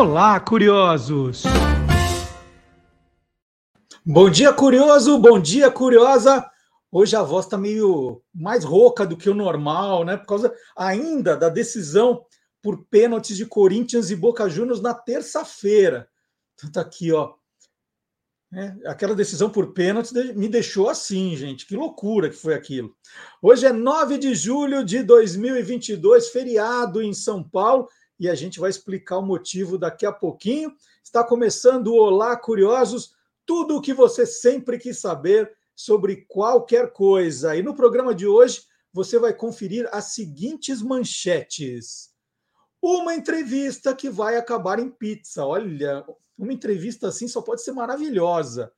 Olá, curiosos! Bom dia, curioso! Bom dia, curiosa! Hoje a voz está meio mais rouca do que o normal, né? Por causa ainda da decisão por pênaltis de Corinthians e Boca Juniors na terça-feira. Então tá aqui, ó. É, aquela decisão por pênalti me deixou assim, gente. Que loucura que foi aquilo. Hoje é 9 de julho de 2022, feriado em São Paulo e a gente vai explicar o motivo daqui a pouquinho. Está começando o Olá Curiosos, tudo o que você sempre quis saber sobre qualquer coisa. E no programa de hoje você vai conferir as seguintes manchetes. Uma entrevista que vai acabar em pizza. Olha, uma entrevista assim só pode ser maravilhosa.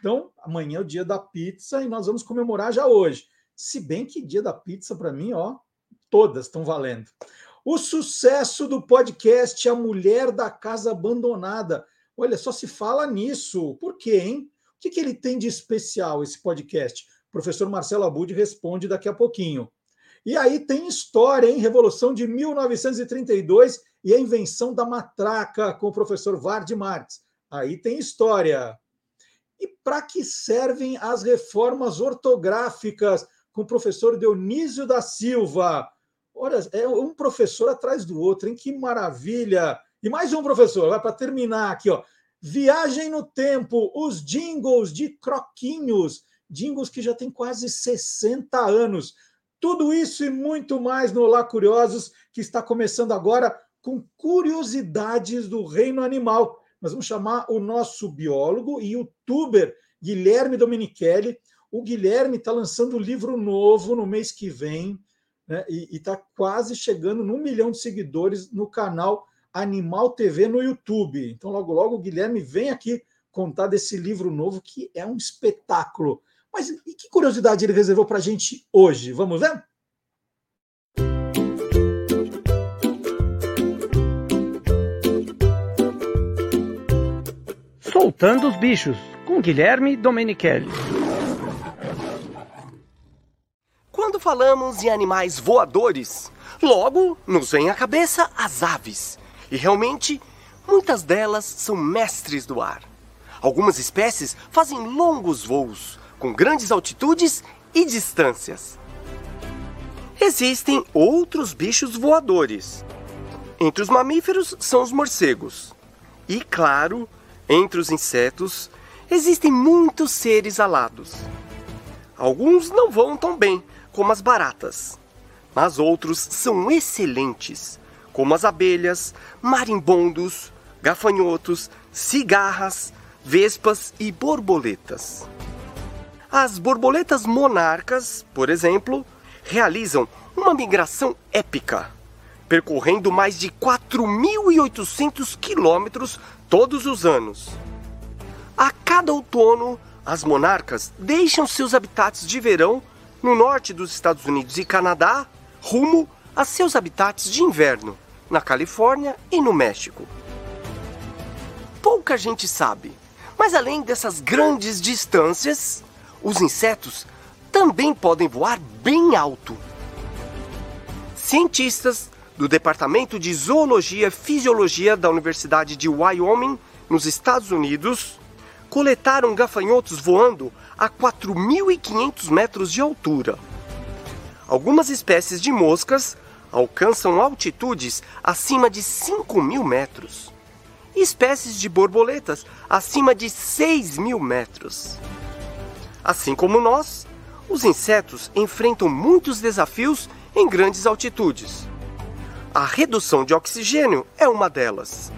Então, amanhã é o dia da pizza e nós vamos comemorar já hoje. Se bem que dia da pizza, para mim, ó, todas estão valendo. O sucesso do podcast A Mulher da Casa Abandonada. Olha, só se fala nisso. Por quê, hein? O que, que ele tem de especial, esse podcast? O professor Marcelo Abud responde daqui a pouquinho. E aí tem história, hein? Revolução de 1932 e a invenção da matraca com o professor Vard Marx. Aí tem história. E para que servem as reformas ortográficas com o professor Dionísio da Silva? Olha, é um professor atrás do outro, hein? Que maravilha! E mais um professor, vai para terminar aqui, ó. Viagem no tempo, os jingles de Croquinhos, jingles que já tem quase 60 anos. Tudo isso e muito mais no Olá Curiosos, que está começando agora com curiosidades do reino animal. Nós vamos chamar o nosso biólogo e youtuber Guilherme Domenichelli. O Guilherme está lançando um livro novo no mês que vem né? e está quase chegando num milhão de seguidores no canal Animal TV no YouTube. Então, logo, logo, o Guilherme vem aqui contar desse livro novo que é um espetáculo. Mas e que curiosidade ele reservou para a gente hoje? Vamos ver? Soltando os bichos, com Guilherme Domenichelli. Quando falamos em animais voadores, logo nos vem à cabeça as aves. E realmente, muitas delas são mestres do ar. Algumas espécies fazem longos voos, com grandes altitudes e distâncias. Existem outros bichos voadores. Entre os mamíferos são os morcegos. E, claro, entre os insetos existem muitos seres alados. Alguns não voam tão bem, como as baratas. Mas outros são excelentes, como as abelhas, marimbondos, gafanhotos, cigarras, vespas e borboletas. As borboletas monarcas, por exemplo, realizam uma migração épica, percorrendo mais de 4.800 quilômetros todos os anos. A cada outono, as monarcas deixam seus habitats de verão no norte dos Estados Unidos e Canadá, rumo a seus habitats de inverno, na Califórnia e no México. Pouca gente sabe, mas além dessas grandes distâncias, os insetos também podem voar bem alto. Cientistas do Departamento de Zoologia e Fisiologia da Universidade de Wyoming, nos Estados Unidos, coletaram gafanhotos voando a 4.500 metros de altura. Algumas espécies de moscas alcançam altitudes acima de 5.000 metros. Espécies de borboletas acima de 6.000 metros. Assim como nós, os insetos enfrentam muitos desafios em grandes altitudes. A redução de oxigênio é uma delas.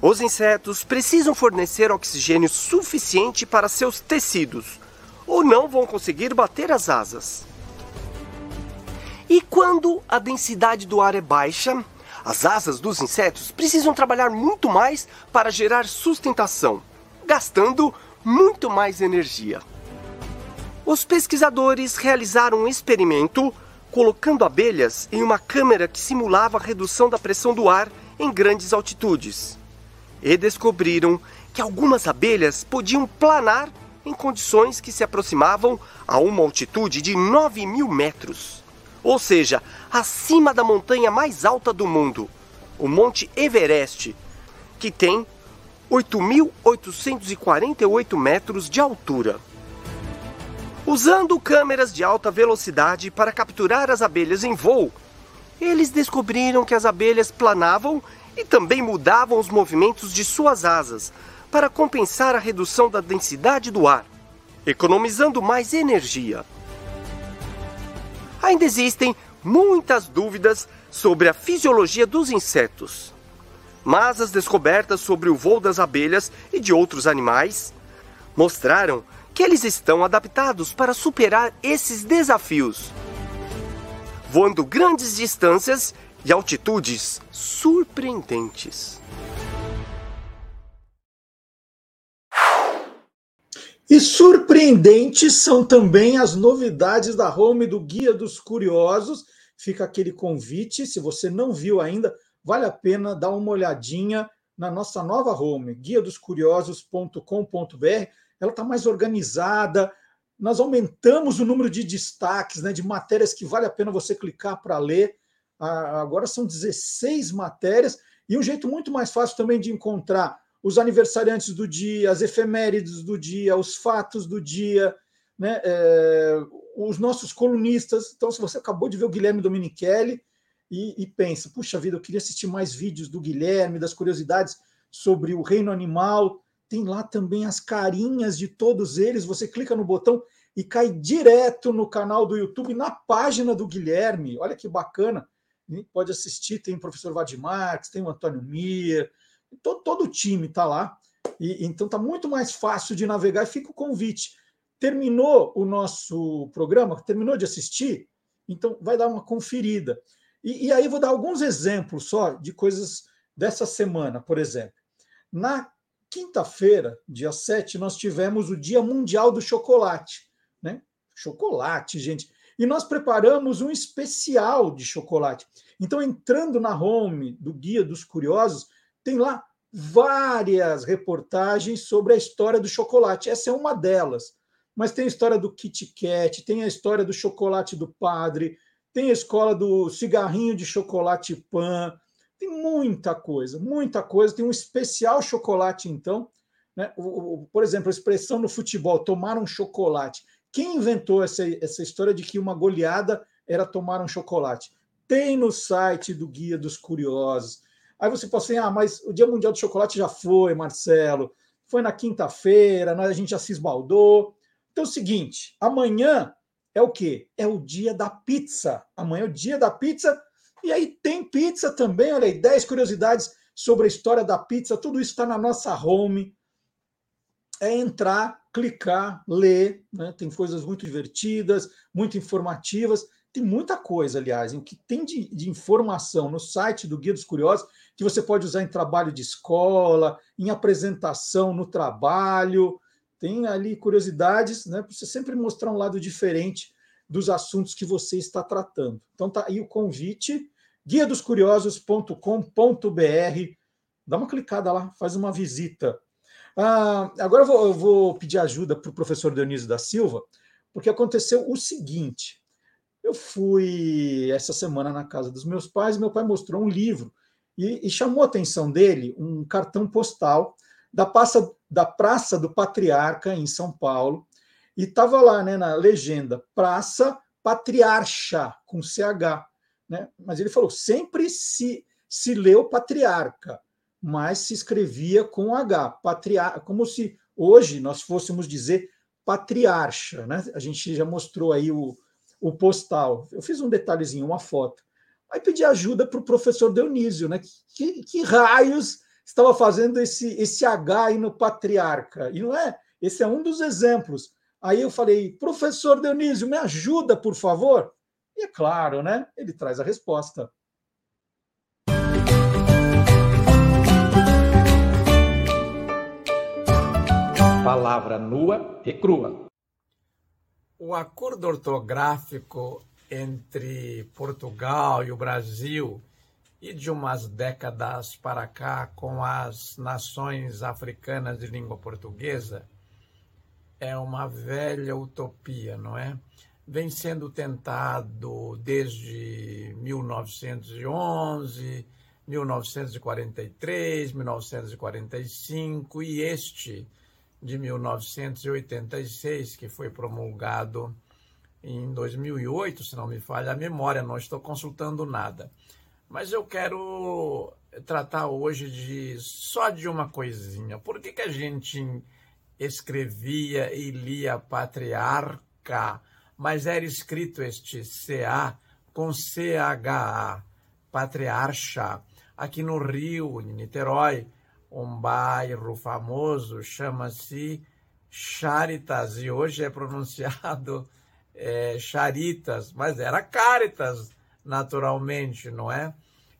Os insetos precisam fornecer oxigênio suficiente para seus tecidos, ou não vão conseguir bater as asas. E quando a densidade do ar é baixa, as asas dos insetos precisam trabalhar muito mais para gerar sustentação, gastando muito mais energia. Os pesquisadores realizaram um experimento colocando abelhas em uma câmera que simulava a redução da pressão do ar em grandes altitudes e descobriram que algumas abelhas podiam planar em condições que se aproximavam a uma altitude de 9 mil metros, ou seja, acima da montanha mais alta do mundo, o Monte Everest, que tem 8.848 metros de altura. Usando câmeras de alta velocidade para capturar as abelhas em voo, eles descobriram que as abelhas planavam e também mudavam os movimentos de suas asas para compensar a redução da densidade do ar, economizando mais energia. Ainda existem muitas dúvidas sobre a fisiologia dos insetos, mas as descobertas sobre o voo das abelhas e de outros animais mostraram que eles estão adaptados para superar esses desafios, voando grandes distâncias e altitudes surpreendentes. E surpreendentes são também as novidades da home do Guia dos Curiosos. Fica aquele convite, se você não viu ainda, vale a pena dar uma olhadinha na nossa nova home, guiadoscuriosos.com.br ela está mais organizada. Nós aumentamos o número de destaques, né, de matérias que vale a pena você clicar para ler. agora são 16 matérias e um jeito muito mais fácil também de encontrar os aniversariantes do dia, as efemérides do dia, os fatos do dia, né, é, os nossos colunistas. Então, se você acabou de ver o Guilherme Dominichelli e, e pensa, puxa vida, eu queria assistir mais vídeos do Guilherme, das curiosidades sobre o reino animal, tem lá também as carinhas de todos eles. Você clica no botão e cai direto no canal do YouTube, na página do Guilherme. Olha que bacana. Pode assistir, tem o professor Vadimarques, tem o Antônio Mir, todo, todo o time está lá. E, então está muito mais fácil de navegar e fica o convite. Terminou o nosso programa, terminou de assistir, então vai dar uma conferida. E, e aí vou dar alguns exemplos só de coisas dessa semana, por exemplo. Na quinta-feira, dia 7, nós tivemos o Dia Mundial do Chocolate. Né? Chocolate, gente. E nós preparamos um especial de chocolate. Então, entrando na home do Guia dos Curiosos, tem lá várias reportagens sobre a história do chocolate. Essa é uma delas. Mas tem a história do Kit Kat, tem a história do chocolate do padre, tem a escola do cigarrinho de chocolate pan, tem muita coisa, muita coisa. Tem um especial chocolate, então. Né? O, o, por exemplo, a expressão no futebol, tomar um chocolate. Quem inventou essa, essa história de que uma goleada era tomar um chocolate? Tem no site do Guia dos Curiosos. Aí você pode assim, ah, mas o Dia Mundial do Chocolate já foi, Marcelo. Foi na quinta-feira, a gente já se esbaldou. Então é o seguinte, amanhã é o quê? É o dia da pizza. Amanhã é o dia da pizza e aí tem pizza também, olha aí, 10 curiosidades sobre a história da pizza, tudo isso está na nossa home. É entrar, clicar, ler, né? tem coisas muito divertidas, muito informativas. Tem muita coisa, aliás, o que tem de, de, informação no site do Guia dos Curiosos que você pode usar em trabalho de escola, em apresentação no trabalho. Tem ali curiosidades, né? Para você sempre mostrar um lado diferente dos assuntos que você está tratando. Então tá aí o convite guiadoscuriosos.com.br. Dá uma clicada lá, faz uma visita. Ah, agora eu vou, eu vou, pedir ajuda para o professor Dionísio da Silva, porque aconteceu o seguinte. Eu fui essa semana na casa dos meus pais, meu pai mostrou um livro e, e chamou a atenção dele um cartão postal da praça, da praça do Patriarca, em São Paulo, e estava lá né, na legenda Praça Patriarcha, com CH. Né? Mas ele falou: sempre se, se leu patriarca, mas se escrevia com H, patriarca, como se hoje nós fôssemos dizer patriarcha. Né? A gente já mostrou aí o, o postal. Eu fiz um detalhezinho, uma foto. Aí pedi ajuda para o professor Dionísio, né? Que, que, raios estava fazendo esse, esse H aí no patriarca? E não é? Esse é um dos exemplos. Aí eu falei, professor Dionísio, me ajuda, por favor. E é claro, né? Ele traz a resposta. Palavra nua e crua. O acordo ortográfico entre Portugal e o Brasil e de umas décadas para cá com as nações africanas de língua portuguesa é uma velha utopia, não é? vem sendo tentado desde 1911, 1943, 1945 e este de 1986, que foi promulgado em 2008, se não me falha a memória, não estou consultando nada. Mas eu quero tratar hoje de só de uma coisinha. Por que, que a gente escrevia e lia patriarca, mas era escrito este CA com CHA, patriarcha? Aqui no Rio, em Niterói, um bairro famoso chama-se Charitas e hoje é pronunciado é, Charitas, mas era Caritas, naturalmente, não é?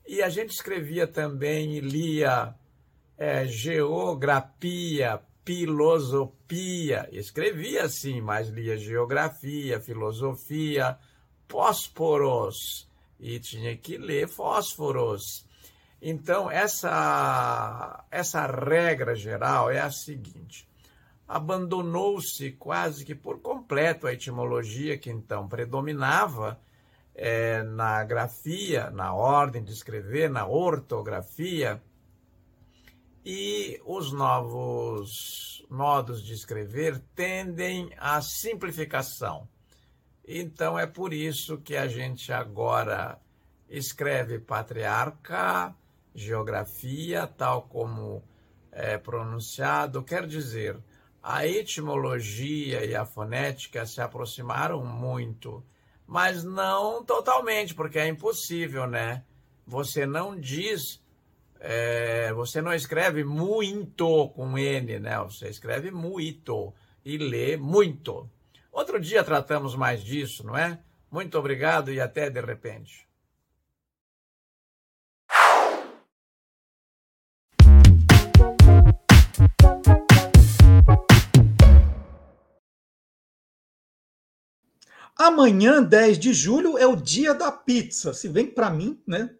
E a gente escrevia também e lia é, geografia, filosofia. Escrevia sim, mas lia geografia, filosofia, fósforos. E tinha que ler fósforos. Então, essa, essa regra geral é a seguinte: abandonou-se quase que por completo a etimologia que então predominava é, na grafia, na ordem de escrever, na ortografia, e os novos modos de escrever tendem à simplificação. Então é por isso que a gente agora escreve patriarca, geografia, tal como é pronunciado, quer dizer, a etimologia e a fonética se aproximaram muito, mas não totalmente, porque é impossível, né? Você não diz, é, você não escreve muito com N, né? Você escreve muito e lê muito. Outro dia tratamos mais disso, não é? Muito obrigado e até de repente. Amanhã, 10 de julho, é o dia da pizza. Se vem para mim, né?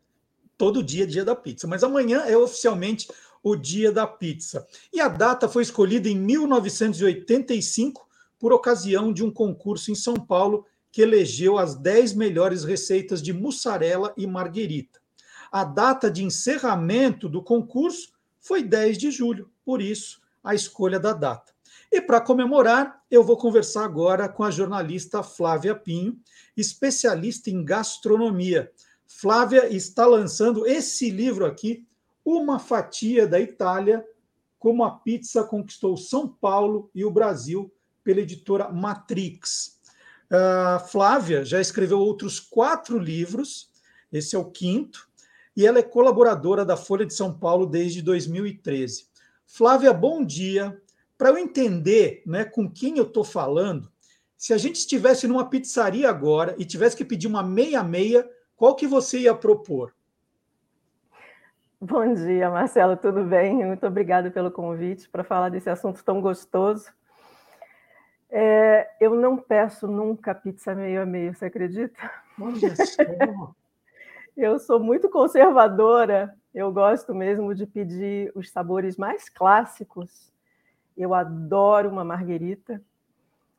Todo dia é dia da pizza. Mas amanhã é oficialmente o dia da pizza. E a data foi escolhida em 1985 por ocasião de um concurso em São Paulo que elegeu as 10 melhores receitas de mussarela e marguerita. A data de encerramento do concurso foi 10 de julho, por isso a escolha da data. E para comemorar, eu vou conversar agora com a jornalista Flávia Pinho, especialista em gastronomia. Flávia está lançando esse livro aqui, Uma Fatia da Itália, como a pizza conquistou São Paulo e o Brasil, pela editora Matrix. Uh, Flávia já escreveu outros quatro livros, esse é o quinto, e ela é colaboradora da Folha de São Paulo desde 2013. Flávia, bom dia para eu entender né, com quem eu estou falando, se a gente estivesse numa pizzaria agora e tivesse que pedir uma meia-meia, qual que você ia propor? Bom dia, Marcelo, tudo bem? Muito obrigada pelo convite para falar desse assunto tão gostoso. É, eu não peço nunca pizza meio a meio, você acredita? Olha só. eu sou muito conservadora, eu gosto mesmo de pedir os sabores mais clássicos eu adoro uma marguerita,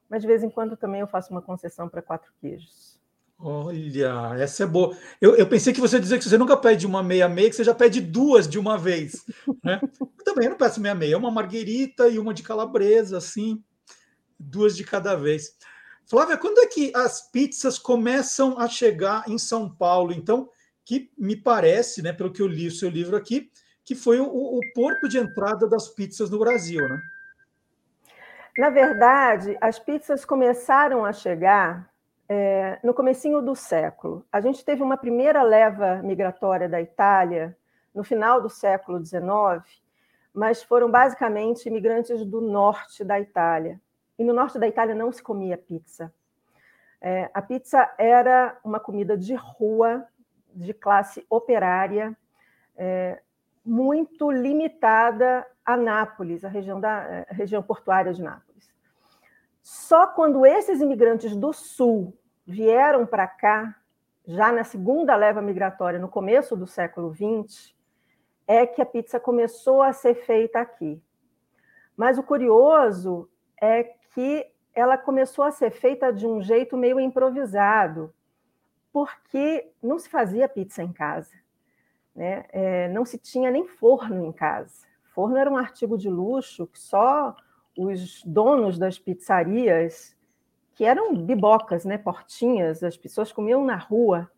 mas de vez em quando também eu faço uma concessão para quatro queijos. Olha, essa é boa. Eu, eu pensei que você dizer que você nunca pede uma meia-meia, que você já pede duas de uma vez. Né? também eu não peço meia-meia, uma marguerita e uma de calabresa, assim, duas de cada vez. Flávia, quando é que as pizzas começam a chegar em São Paulo? Então, que me parece, né, pelo que eu li o seu livro aqui, que foi o, o porto de entrada das pizzas no Brasil, né? Na verdade, as pizzas começaram a chegar é, no comecinho do século. A gente teve uma primeira leva migratória da Itália no final do século XIX, mas foram basicamente imigrantes do norte da Itália. E no norte da Itália não se comia pizza. É, a pizza era uma comida de rua, de classe operária, é, muito limitada a Nápoles, a região, da, a região portuária de Nápoles. Só quando esses imigrantes do sul vieram para cá, já na segunda leva migratória, no começo do século XX, é que a pizza começou a ser feita aqui. Mas o curioso é que ela começou a ser feita de um jeito meio improvisado, porque não se fazia pizza em casa. Né, é, não se tinha nem forno em casa. Forno era um artigo de luxo que só os donos das pizzarias, que eram bibocas, né, portinhas, as pessoas comiam na rua.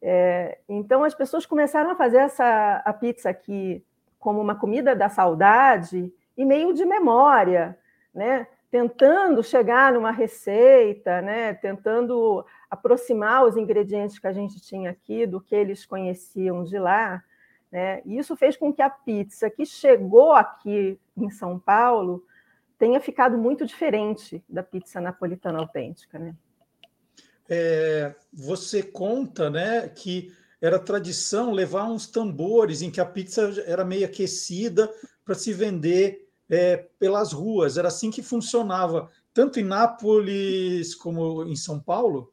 É, então as pessoas começaram a fazer essa a pizza aqui como uma comida da saudade e meio de memória, né? Tentando chegar numa receita, né? Tentando aproximar os ingredientes que a gente tinha aqui do que eles conheciam de lá, né? E isso fez com que a pizza que chegou aqui em São Paulo tenha ficado muito diferente da pizza napolitana autêntica, né? É, você conta, né, que era tradição levar uns tambores em que a pizza era meio aquecida para se vender é, pelas ruas. Era assim que funcionava, tanto em Nápoles como em São Paulo?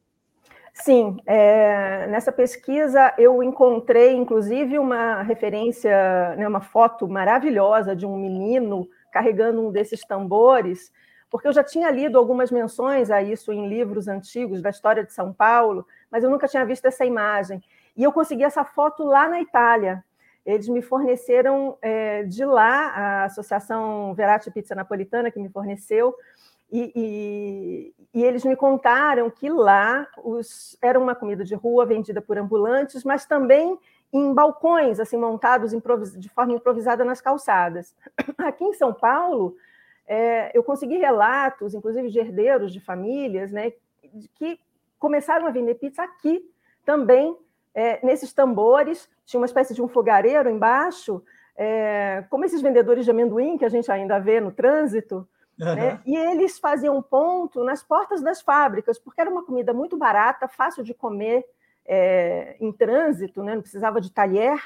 Sim, é, nessa pesquisa eu encontrei, inclusive, uma referência, né, uma foto maravilhosa de um menino carregando um desses tambores, porque eu já tinha lido algumas menções a isso em livros antigos da história de São Paulo, mas eu nunca tinha visto essa imagem. E eu consegui essa foto lá na Itália. Eles me forneceram é, de lá, a Associação Verati Pizza Napolitana, que me forneceu, e, e, e, eles me contaram que lá os, era uma comida de rua vendida por ambulantes, mas também em balcões, assim montados de forma improvisada nas calçadas. Aqui em São Paulo, é, eu consegui relatos, inclusive de herdeiros de famílias, né, que começaram a vender pizza aqui também, é, nesses tambores, tinha uma espécie de um fogareiro embaixo, é, como esses vendedores de amendoim que a gente ainda vê no trânsito, Uhum. Né? E eles faziam ponto nas portas das fábricas, porque era uma comida muito barata, fácil de comer é, em trânsito, né? não precisava de talher.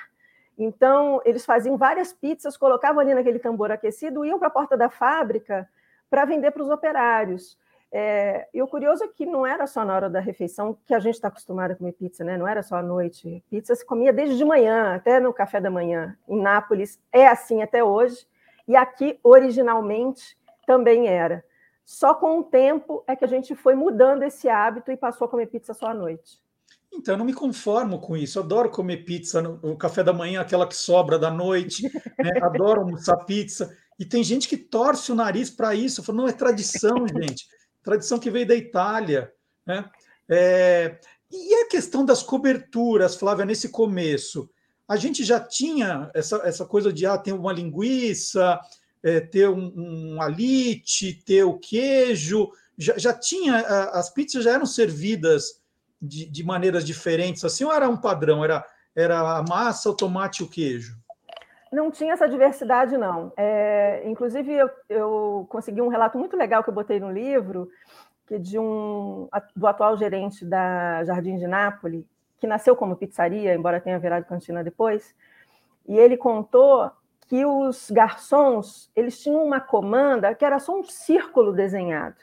Então, eles faziam várias pizzas, colocavam ali naquele tambor aquecido, iam para a porta da fábrica para vender para os operários. É, e o curioso é que não era só na hora da refeição que a gente está acostumado a comer pizza, né? não era só à noite. Pizza se comia desde de manhã, até no café da manhã. Em Nápoles é assim até hoje. E aqui, originalmente, também era. Só com o tempo é que a gente foi mudando esse hábito e passou a comer pizza só à noite. Então, eu não me conformo com isso. Eu adoro comer pizza no, café da manhã, aquela que sobra da noite. Né? Adoro almoçar pizza. E tem gente que torce o nariz para isso. Falo, não, é tradição, gente. Tradição que veio da Itália. Né? É... E a questão das coberturas, Flávia, nesse começo? A gente já tinha essa, essa coisa de, ah, tem uma linguiça, é, ter um, um alite, ter o queijo. Já, já tinha, as pizzas já eram servidas de, de, maneiras diferentes, assim, ou era um padrão? Era, era a massa, o tomate e o queijo? Não tinha essa diversidade, não. É, inclusive, eu, eu consegui um relato muito legal que eu botei no livro, que de um do atual gerente da Jardim de Nápoles, que nasceu como pizzaria, embora tenha virado cantina depois, e ele contou que os garçons eles tinham uma comanda que era só um círculo desenhado.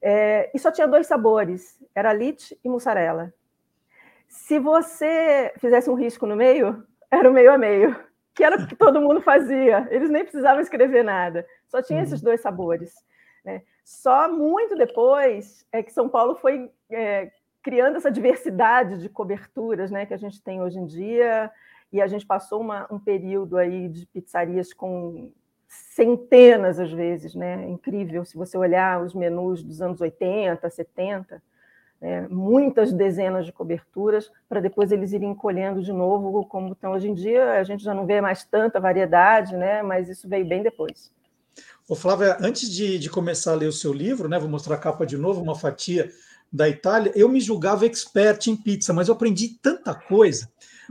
É, e só tinha dois sabores, era lite e mussarela. Se você fizesse um risco no meio, era o meio a meio, que era o que todo mundo fazia. Eles nem precisavam escrever nada, só tinha uhum. esses dois sabores. Né? Só muito depois é que São Paulo foi é, criando essa diversidade de coberturas né, que a gente tem hoje em dia e a gente passou uma, um período aí de pizzarias com centenas às vezes, né? Incrível se você olhar os menus dos anos 80, 70, né? muitas dezenas de coberturas para depois eles irem encolhendo de novo, como estão hoje em dia. A gente já não vê mais tanta variedade, né? Mas isso veio bem depois. Ô, Flávia, antes de, de começar a ler o seu livro, né? Vou mostrar a capa de novo, uma fatia da Itália. Eu me julgava expert em pizza, mas eu aprendi tanta coisa.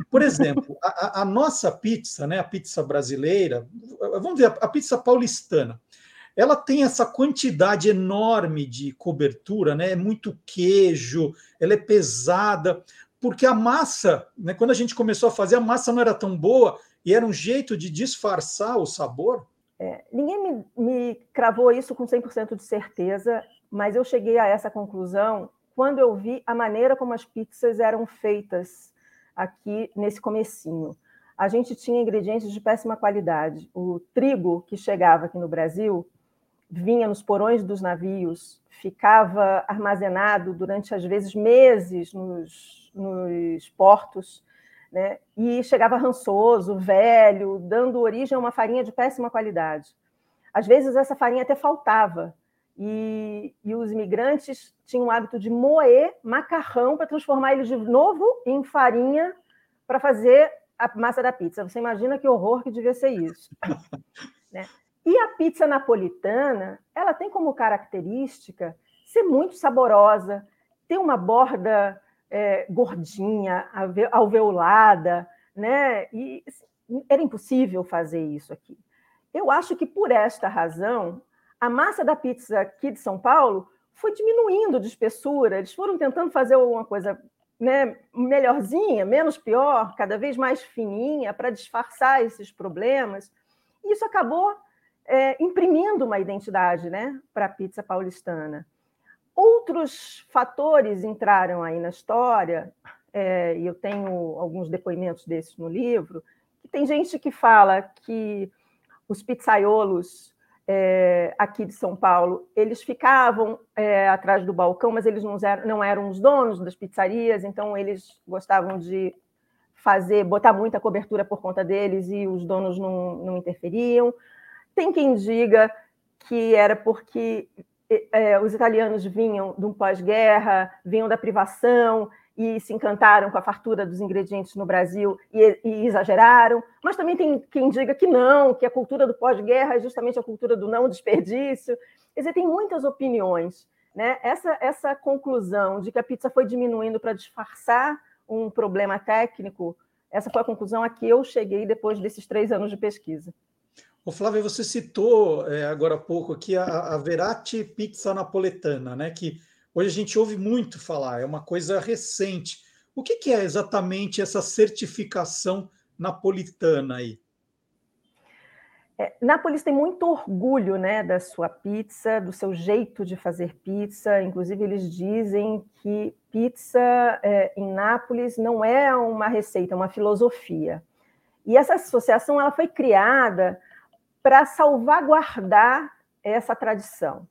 Por exemplo, a, a, nossa pizza, né, a pizza brasileira, vamos ver, a pizza paulistana, ela tem essa quantidade enorme de cobertura, né? É muito queijo, ela é pesada, porque a massa, né, quando a gente começou a fazer, a massa não era tão boa e era um jeito de disfarçar o sabor. É, ninguém me, me cravou isso com 100% de certeza, mas eu cheguei a essa conclusão quando eu vi a maneira como as pizzas eram feitas aqui nesse comecinho. A gente tinha ingredientes de péssima qualidade. O trigo que chegava aqui no Brasil vinha nos porões dos navios, ficava armazenado durante, às vezes, meses nos, nos portos, né? E chegava rançoso, velho, dando origem a uma farinha de péssima qualidade. Às vezes essa farinha até faltava. E, e os imigrantes tinham o hábito de moer macarrão para transformar ele de novo em farinha para fazer a massa da pizza. Você imagina que horror que devia ser isso. né? E a pizza napolitana, ela tem como característica ser muito saborosa, ter uma borda é, gordinha, alveolada, né? E assim, era impossível fazer isso aqui. Eu acho que por esta razão, a massa da pizza aqui de São Paulo foi diminuindo de espessura. Eles foram tentando fazer uma coisa né, melhorzinha, menos pior, cada vez mais fininha, para disfarçar esses problemas. E isso acabou é, imprimindo uma identidade né, para a pizza paulistana. Outros fatores entraram aí na história, é, e eu tenho alguns depoimentos desses no livro, tem gente que fala que os pizzaiolos é, aqui de São Paulo, eles ficavam é, atrás do balcão, mas eles não eram, não eram os donos das pizzarias, então eles gostavam de fazer, botar muita cobertura por conta deles e os donos não, não interferiam. Tem quem diga que era porque é, os italianos vinham de um pós-guerra, vinham da privação e se encantaram com a fartura dos ingredientes no Brasil e, e, exageraram, mas também tem quem diga que não, que a cultura do pós-guerra é justamente a cultura do não desperdício. Quer dizer, tem muitas opiniões. Né? Essa, essa conclusão de que a pizza foi diminuindo para disfarçar um problema técnico, essa foi a conclusão a que eu cheguei depois desses três anos de pesquisa. O Flávio, você citou é, agora há pouco aqui a, a Verati Pizza Napoletana, né? Que hoje a gente ouve muito falar, é uma coisa recente. O que, que é exatamente essa certificação napolitana aí? É, Nápoles tem muito orgulho né, da sua pizza, do seu jeito de fazer pizza. Inclusive, eles dizem que pizza é, em Nápoles não é uma receita, é uma filosofia. E essa associação ela foi criada para salvaguardar essa tradição.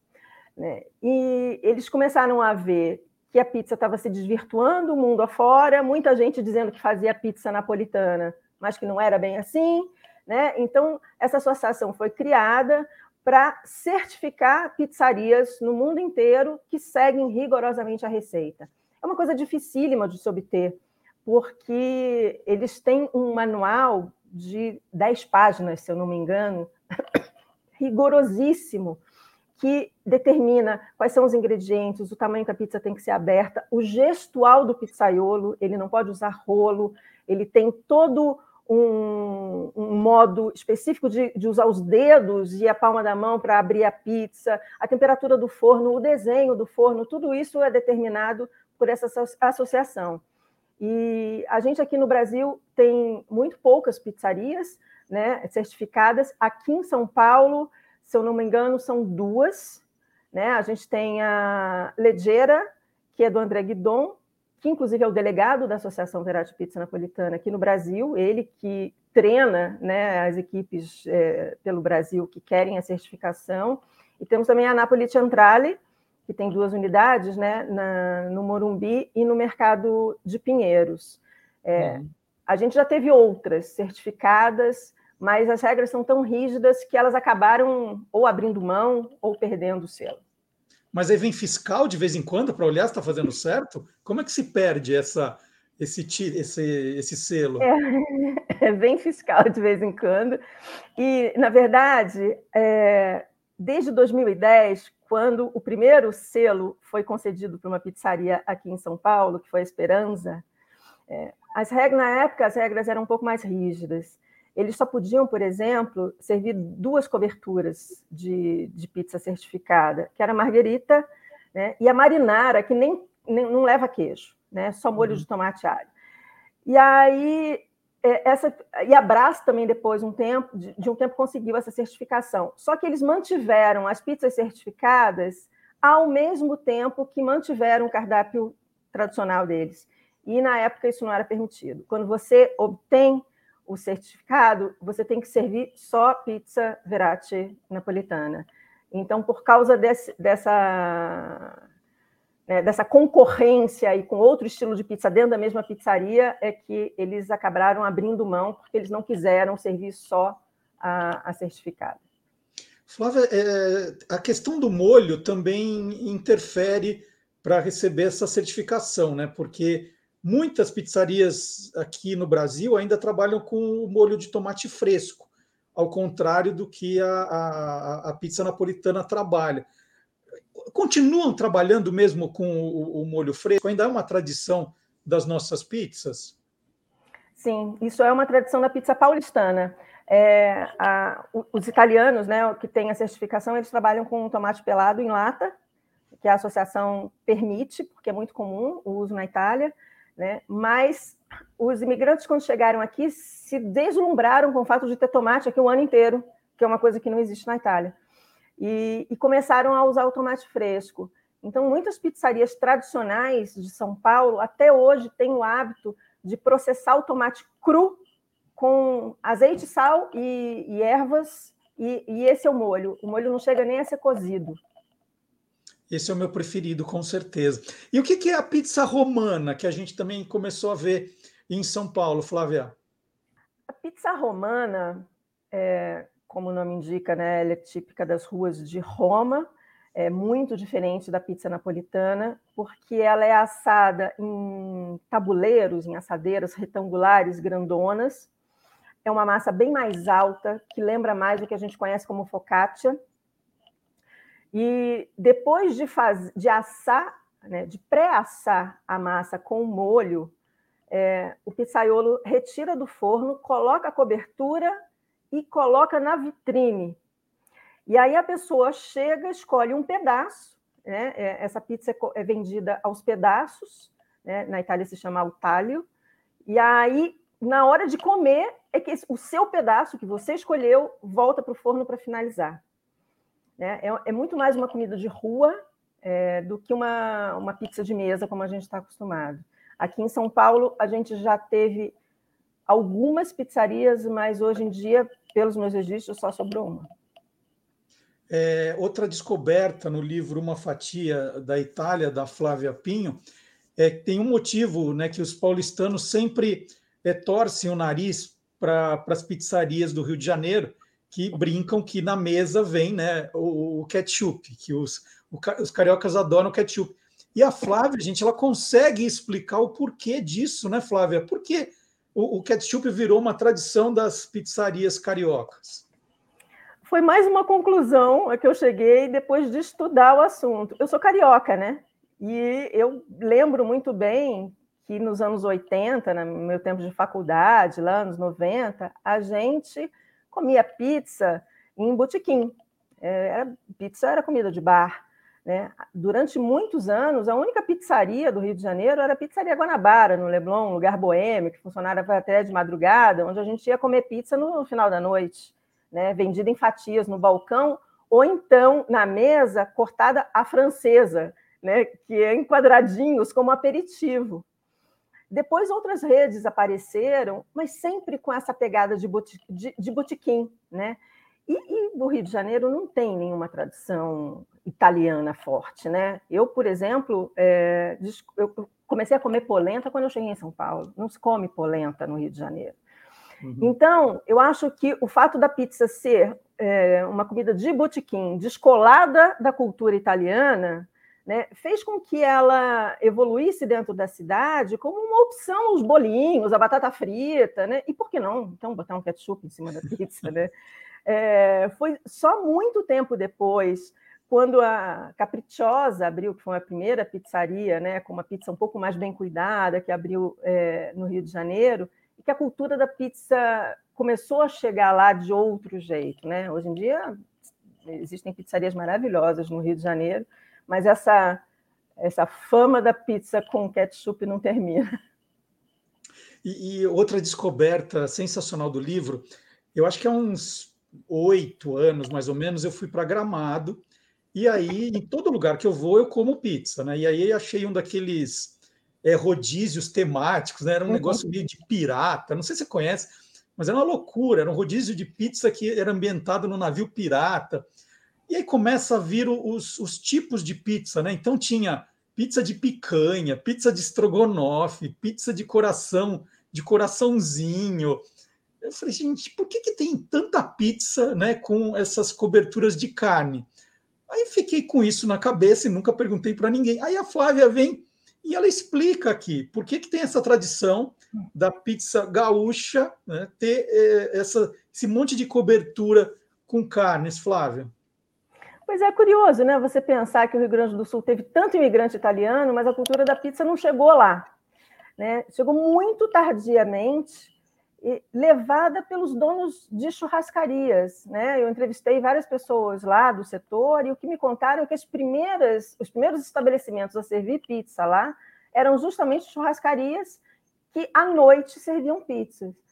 Né? E eles começaram a ver que a pizza estava se desvirtuando o mundo afora, muita gente dizendo que fazia pizza napolitana, mas que não era bem assim. Né? Então, essa associação foi criada para certificar pizzarias no mundo inteiro que seguem rigorosamente a receita. É uma coisa dificílima de se obter, porque eles têm um manual de 10 páginas, se eu não me engano, rigorosíssimo, que determina quais são os ingredientes, o tamanho que a pizza tem que ser aberta, o gestual do pizzaiolo, ele não pode usar rolo, ele tem todo um, um modo específico de, de, usar os dedos e a palma da mão para abrir a pizza, a temperatura do forno, o desenho do forno, tudo isso é determinado por essa associação. E a gente aqui no Brasil tem muito poucas pizzarias, né, certificadas. Aqui em São Paulo, se eu não me engano, são duas. Né? A gente tem a Legeira, que é do André Guidon, que inclusive é o delegado da Associação Verati Pizza Napolitana aqui no Brasil, ele que treina né, as equipes é, pelo Brasil que querem a certificação. E temos também a Napoli Centrale, que tem duas unidades, né, na, no Morumbi e no Mercado de Pinheiros. É, uhum. A gente já teve outras certificadas mas as regras são tão rígidas que elas acabaram ou abrindo mão ou perdendo o selo. Mas aí vem fiscal de vez em quando para olhar se está fazendo certo? Como é que se perde essa, esse, esse, esse selo? É, vem fiscal de vez em quando. E, na verdade, é, desde 2010, quando o primeiro selo foi concedido para uma pizzaria aqui em São Paulo, que foi a Esperança, é, as regras, na época, as regras eram um pouco mais rígidas eles só podiam, por exemplo, servir duas coberturas de, de pizza certificada, que era a marguerita né, e a marinara, que nem, nem não leva queijo, né, só molho uhum. de tomate e alho. E aí é, essa e a Brás também depois um tempo de, de um tempo conseguiu essa certificação. Só que eles mantiveram as pizzas certificadas ao mesmo tempo que mantiveram o cardápio tradicional deles. E na época isso não era permitido. Quando você obtém o certificado, você tem que servir só pizza verate napolitana. Então, por causa desse, dessa, né, dessa concorrência e com outro estilo de pizza dentro da mesma pizzaria, é que eles acabaram abrindo mão, porque eles não quiseram servir só a, a certificada. Flávia, é, a questão do molho também interfere para receber essa certificação, né? Porque muitas pizzarias aqui no Brasil ainda trabalham com molho de tomate fresco, ao contrário do que a, a, a pizza napolitana trabalha continuam trabalhando mesmo com o, o, molho fresco? Ainda é uma tradição das nossas pizzas? Sim, isso é uma tradição da pizza paulistana. É, a, os italianos, né, que têm a certificação, eles trabalham com tomate pelado em lata, que a associação permite, porque é muito comum o uso na Itália, né? Mas os imigrantes, quando chegaram aqui, se deslumbraram com o fato de ter tomate aqui o ano inteiro, que é uma coisa que não existe na Itália e, e começaram a usar o tomate fresco. Então, muitas pizzarias tradicionais de São Paulo até hoje têm o hábito de processar o tomate cru com azeite, sal e, e ervas, e, e, esse é o molho. O molho não chega nem a ser cozido. Esse é o meu preferido, com certeza. E o que é a pizza romana, que a gente também começou a ver em São Paulo, Flávia? A pizza romana, é, como o nome indica, né, ela é típica das ruas de Roma, é muito diferente da pizza napolitana, porque ela é assada em tabuleiros, em assadeiras retangulares grandonas. É uma massa bem mais alta, que lembra mais o que a gente conhece como focaccia. E depois de, faz... de assar, né, de pré-assar a massa com molho, é, o pizzaiolo retira do forno, coloca a cobertura e coloca na vitrine. E aí a pessoa chega, escolhe um pedaço, né? É, essa pizza é vendida aos pedaços, né? na Itália se chama o talho, e aí, na hora de comer, é que o seu pedaço que você escolheu volta para o forno para finalizar. Né? É, é, muito mais uma comida de rua é, do que uma, uma pizza de mesa, como a gente está acostumado. Aqui em São Paulo, a gente já teve algumas pizzarias, mas hoje em dia, pelos meus registros, só sobrou uma. É, outra descoberta no livro Uma Fatia da Itália, da Flávia Pinho, é que tem um motivo né, que os paulistanos sempre é, torcem o nariz para as pizzarias do Rio de Janeiro, que brincam que na mesa vem né, o, o ketchup, que os, o, os cariocas adoram ketchup. E a Flávia, gente, ela consegue explicar o porquê disso, né, Flávia? Por que o, o ketchup virou uma tradição das pizzarias cariocas? Foi mais uma conclusão a que eu cheguei depois de estudar o assunto. Eu sou carioca, né? E eu lembro muito bem que nos anos 80, no meu tempo de faculdade, lá nos 90, a gente comia pizza em botequim. É, era, pizza era comida de bar. Né? Durante muitos anos, a única pizzaria do Rio de Janeiro era a Pizzaria Guanabara, no Leblon, um lugar boêmio, que funcionava até de madrugada, onde a gente ia comer pizza no final da noite, né? vendida em fatias no balcão, ou então na mesa cortada à francesa, né? que é em quadradinhos como aperitivo. Depois outras redes apareceram, mas sempre com essa pegada de, de, de botiquim. Né? E, e o Rio de Janeiro não tem nenhuma tradição italiana forte, né? Eu, por exemplo, é, eu comecei a comer polenta quando eu cheguei em São Paulo. Não se come polenta no Rio de Janeiro. Uhum. Então, eu acho que o fato da pizza ser é, uma comida de botequim, descolada da cultura italiana, né, fez com que ela evoluísse dentro da cidade como uma opção os bolinhos, a batata frita, né? E por que não? Então, botar um ketchup em cima da pizza, né? É, foi só muito tempo depois quando a Capricciosa abriu, que foi a primeira pizzaria, né, com uma pizza um pouco mais bem cuidada, que abriu é, no Rio de Janeiro, e que a cultura da pizza começou a chegar lá de outro jeito. Né? Hoje em dia existem pizzarias maravilhosas no Rio de Janeiro, mas essa, essa fama da pizza com ketchup não termina. E, e outra descoberta sensacional do livro, eu acho que há uns oito anos, mais ou menos, eu fui para Gramado, e aí, em todo lugar que eu vou, eu como pizza, né? E aí achei um daqueles é, rodízios temáticos, né? Era um uhum. negócio meio de pirata, não sei se você conhece, mas era uma loucura, era um rodízio de pizza que era ambientado no navio pirata. E aí começa a vir os, os tipos de pizza, né? Então tinha pizza de picanha, pizza de estrogonofe, pizza de coração, de coraçãozinho. Eu falei, gente, por que, que tem tanta pizza né, com essas coberturas de carne? Aí fiquei com isso na cabeça e nunca perguntei para ninguém. Aí a Flávia vem e ela explica aqui por que, que tem essa tradição da pizza gaúcha né, ter é, essa, esse monte de cobertura com carnes, Flávia. Pois é, curioso, né? Você pensar que o Rio Grande do Sul teve tanto imigrante italiano, mas a cultura da pizza não chegou lá. Né? Chegou muito tardiamente, levada pelos donos de churrascarias. Né? Eu entrevistei várias pessoas lá do setor e o que me contaram é que as primeiras, os primeiros estabelecimentos a servir pizza lá eram justamente churrascarias que à noite serviam pizzas.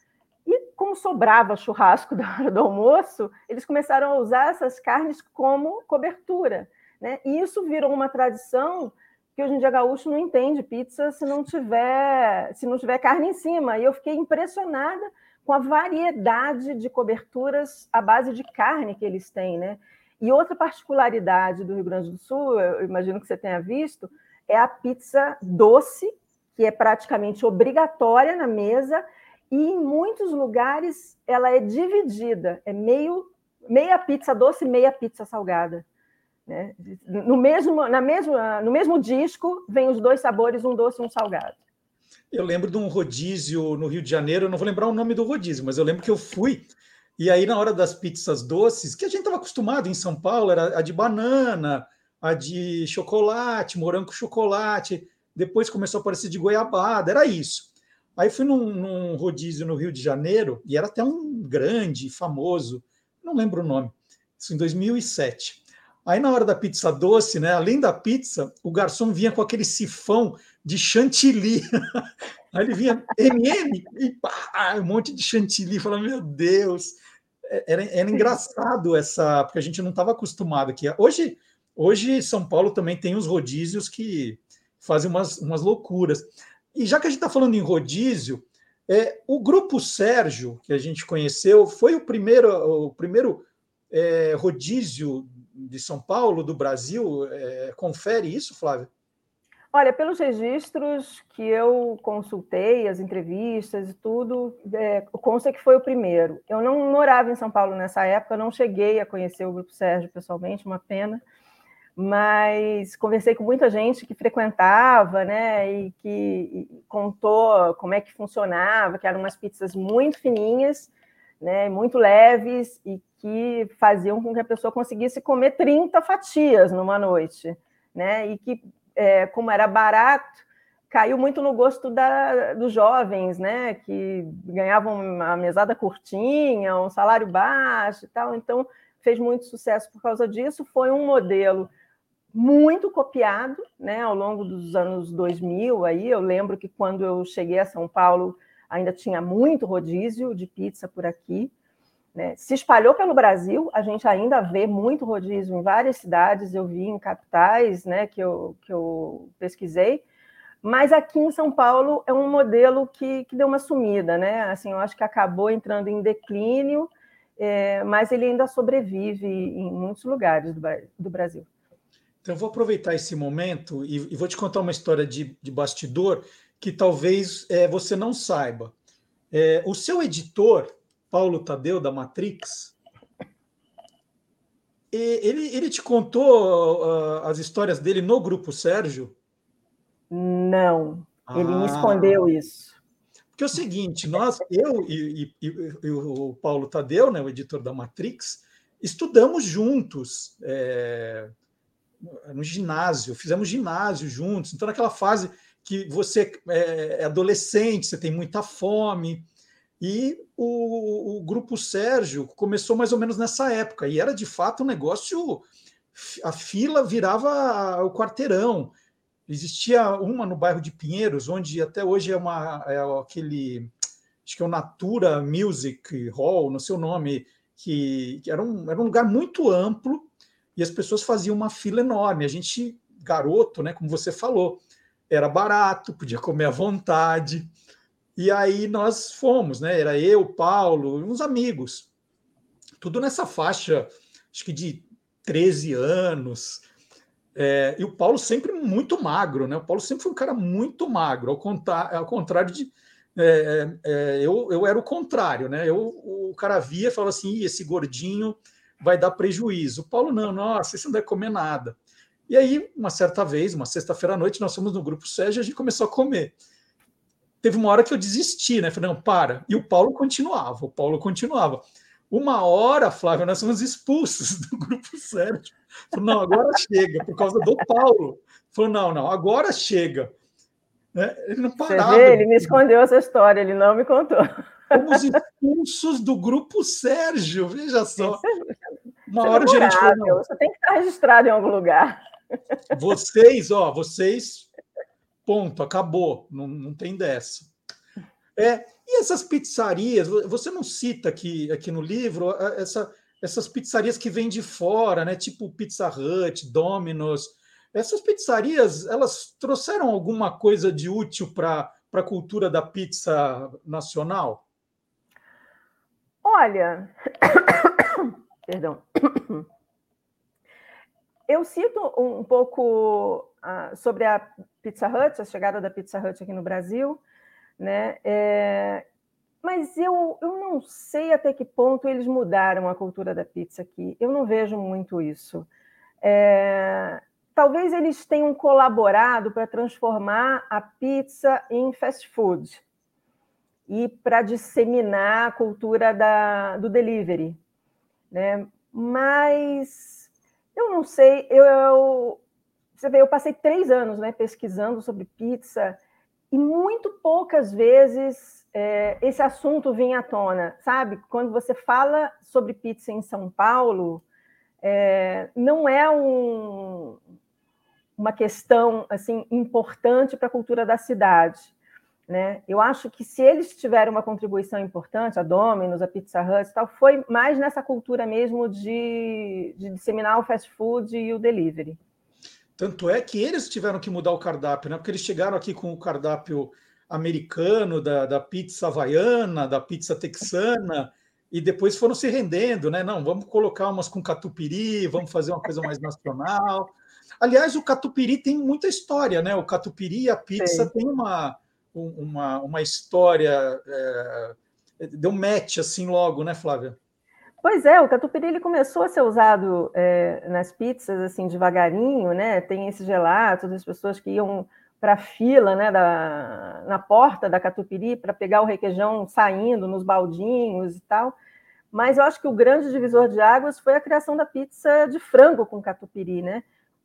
E como sobrava churrasco da hora do almoço, eles começaram a usar essas carnes como cobertura. Né? E isso virou uma tradição que hoje em dia gaúcho não entende pizza se não tiver se não tiver carne em cima. E eu fiquei impressionada com a variedade de coberturas à base de carne que eles têm, né? E outra particularidade do Rio Grande do Sul, eu imagino que você tenha visto, é a pizza doce, que é praticamente obrigatória na mesa, e em muitos lugares ela é dividida, é meio meia pizza doce, meia pizza salgada. Né? No, mesmo, na mesma, no mesmo disco vem os dois sabores, um doce e um salgado. Eu lembro de um rodízio no Rio de Janeiro, eu não vou lembrar o nome do rodízio, mas eu lembro que eu fui, e aí na hora das pizzas doces, que a gente estava acostumado em São Paulo, era a de banana, a de chocolate, morango com chocolate, depois começou a aparecer de goiabada, era isso. Aí fui num, num rodízio no Rio de Janeiro, e era até um grande, famoso, não lembro o nome, isso em 2007. Aí na hora da pizza doce, né, além da pizza, o garçom vinha com aquele sifão de chantilly. Aí ele vinha MM e pá, um monte de chantilly. Falando, meu Deus, é, era, era engraçado essa, porque a gente não estava acostumado aqui. Hoje, hoje São Paulo também tem os rodízios que fazem umas, umas loucuras. E já que a gente está falando em rodízio, é, o grupo Sérgio que a gente conheceu foi o primeiro, o primeiro é, rodízio de São Paulo, do Brasil, é, confere isso, Flávia? Olha, pelos registros que eu consultei, as entrevistas e tudo, é, consta que foi o primeiro. Eu não morava em São Paulo nessa época, não cheguei a conhecer o Grupo Sérgio pessoalmente, uma pena, mas conversei com muita gente que frequentava, né, e que contou como é que funcionava, que eram umas pizzas muito fininhas, né, muito leves e que faziam com que a pessoa conseguisse comer 30 fatias numa noite, né? E que, é, como era barato, caiu muito no gosto da, dos jovens, né? Que ganhavam uma mesada curtinha, um salário baixo e tal. Então, fez muito sucesso por causa disso. Foi um modelo muito copiado, né? Ao longo dos anos 2000, aí eu lembro que quando eu cheguei a São Paulo ainda tinha muito rodízio de pizza por aqui. Né? Se espalhou pelo Brasil, a gente ainda vê muito rodízio em várias cidades, eu vi em capitais né, que, eu, que eu pesquisei, mas aqui em São Paulo é um modelo que, que deu uma sumida, né? Assim, eu acho que acabou entrando em declínio, é, mas ele ainda sobrevive em muitos lugares do, do Brasil. Então, eu vou aproveitar esse momento e, e vou te contar uma história de, de bastidor que talvez é, você não saiba. É, o seu editor, Paulo Tadeu, da Matrix, ele, ele te contou uh, as histórias dele no Grupo Sérgio? Não, ele ah, me escondeu isso. Porque é o seguinte, nós, eu e, e, e, o Paulo Tadeu, né, o editor da Matrix, estudamos juntos é, no ginásio, fizemos ginásio juntos. Então, naquela fase que você é, é adolescente, você tem muita fome, e o, o, grupo Sérgio começou mais ou menos nessa época, e era de fato um negócio. A fila virava o quarteirão. Existia uma no bairro de Pinheiros, onde até hoje é, uma, é aquele. Acho que é o Natura Music Hall, não sei o nome, que, que era, um, era um lugar muito amplo e as pessoas faziam uma fila enorme. A gente, garoto, né, como você falou, era barato, podia comer à vontade. E aí nós fomos, né? Era eu, Paulo, uns amigos. Tudo nessa faixa, acho que de 13 anos. É, e o Paulo sempre muito magro, né? O Paulo sempre foi um cara muito magro, ao, contrário, ao contrário de. É, é, eu, eu era o contrário, né? Eu, o cara via e falava assim: esse gordinho vai dar prejuízo. O Paulo, não, nossa, você não deve comer nada. E aí, uma certa vez, uma sexta-feira à noite, nós fomos no grupo Sérgio e a gente começou a comer. Teve uma hora que eu desisti, né? Falei, não, para. E o Paulo continuava, o Paulo continuava. Uma hora, Flávio, nós fomos expulsos do grupo Sérgio. Falei, não, agora chega, por causa do Paulo. Falou, não, não, agora chega. Né? Ele não parava. Vê, ele me escondeu essa história, ele não me contou. Fomos expulsos do grupo Sérgio, veja só. Uma hora o gerente falou, Você tem que estar registrado em algum lugar. Vocês, ó, vocês, ponto, acabou, não, não tem dessa. É, e essas pizzarias, você não cita aqui, aqui no livro essa, essas pizzarias que vêm de fora, né? Tipo Pizza Hut, Domino's. Essas pizzarias, elas trouxeram alguma coisa de útil para a cultura da pizza nacional? Olha, perdão. Eu cito um pouco uh, sobre a Pizza Hut, a chegada da Pizza Hut aqui no Brasil, né? É, mas eu, eu não sei até que ponto eles mudaram a cultura da pizza aqui. Eu não vejo muito isso. É, talvez eles tenham colaborado para transformar a pizza em fast food e para disseminar a cultura da, do delivery. Né? Mas eu não sei, eu, eu, você vê, eu passei três anos né, pesquisando sobre pizza e muito poucas vezes é, esse assunto vinha à tona, sabe? Quando você fala sobre pizza em São Paulo, é, não é um, uma questão assim importante para a cultura da cidade. Né? Eu acho que se eles tiveram uma contribuição importante, a Domino's, a Pizza Hut, tal, foi mais nessa cultura mesmo de, de disseminar o fast food e o delivery. Tanto é que eles tiveram que mudar o cardápio, né? Porque eles chegaram aqui com o cardápio americano, da, da pizza havaiana, da pizza texana, e depois foram se rendendo, né? Não, vamos colocar umas com catupiry, vamos fazer uma coisa mais nacional. Aliás, o catupiry tem muita história, né? O catupiry e a pizza Sim. tem uma uma, uma história, é, deu match assim logo, né, Flávia? Pois é, o catupiry ele começou a ser usado é, nas pizzas assim devagarinho, né? Tem esse gelato das pessoas que iam para a fila, né, da, na porta da catupiry para pegar o requeijão saindo nos baldinhos e tal. Mas eu acho que o grande divisor de águas foi a criação da pizza de frango com catupiry, né?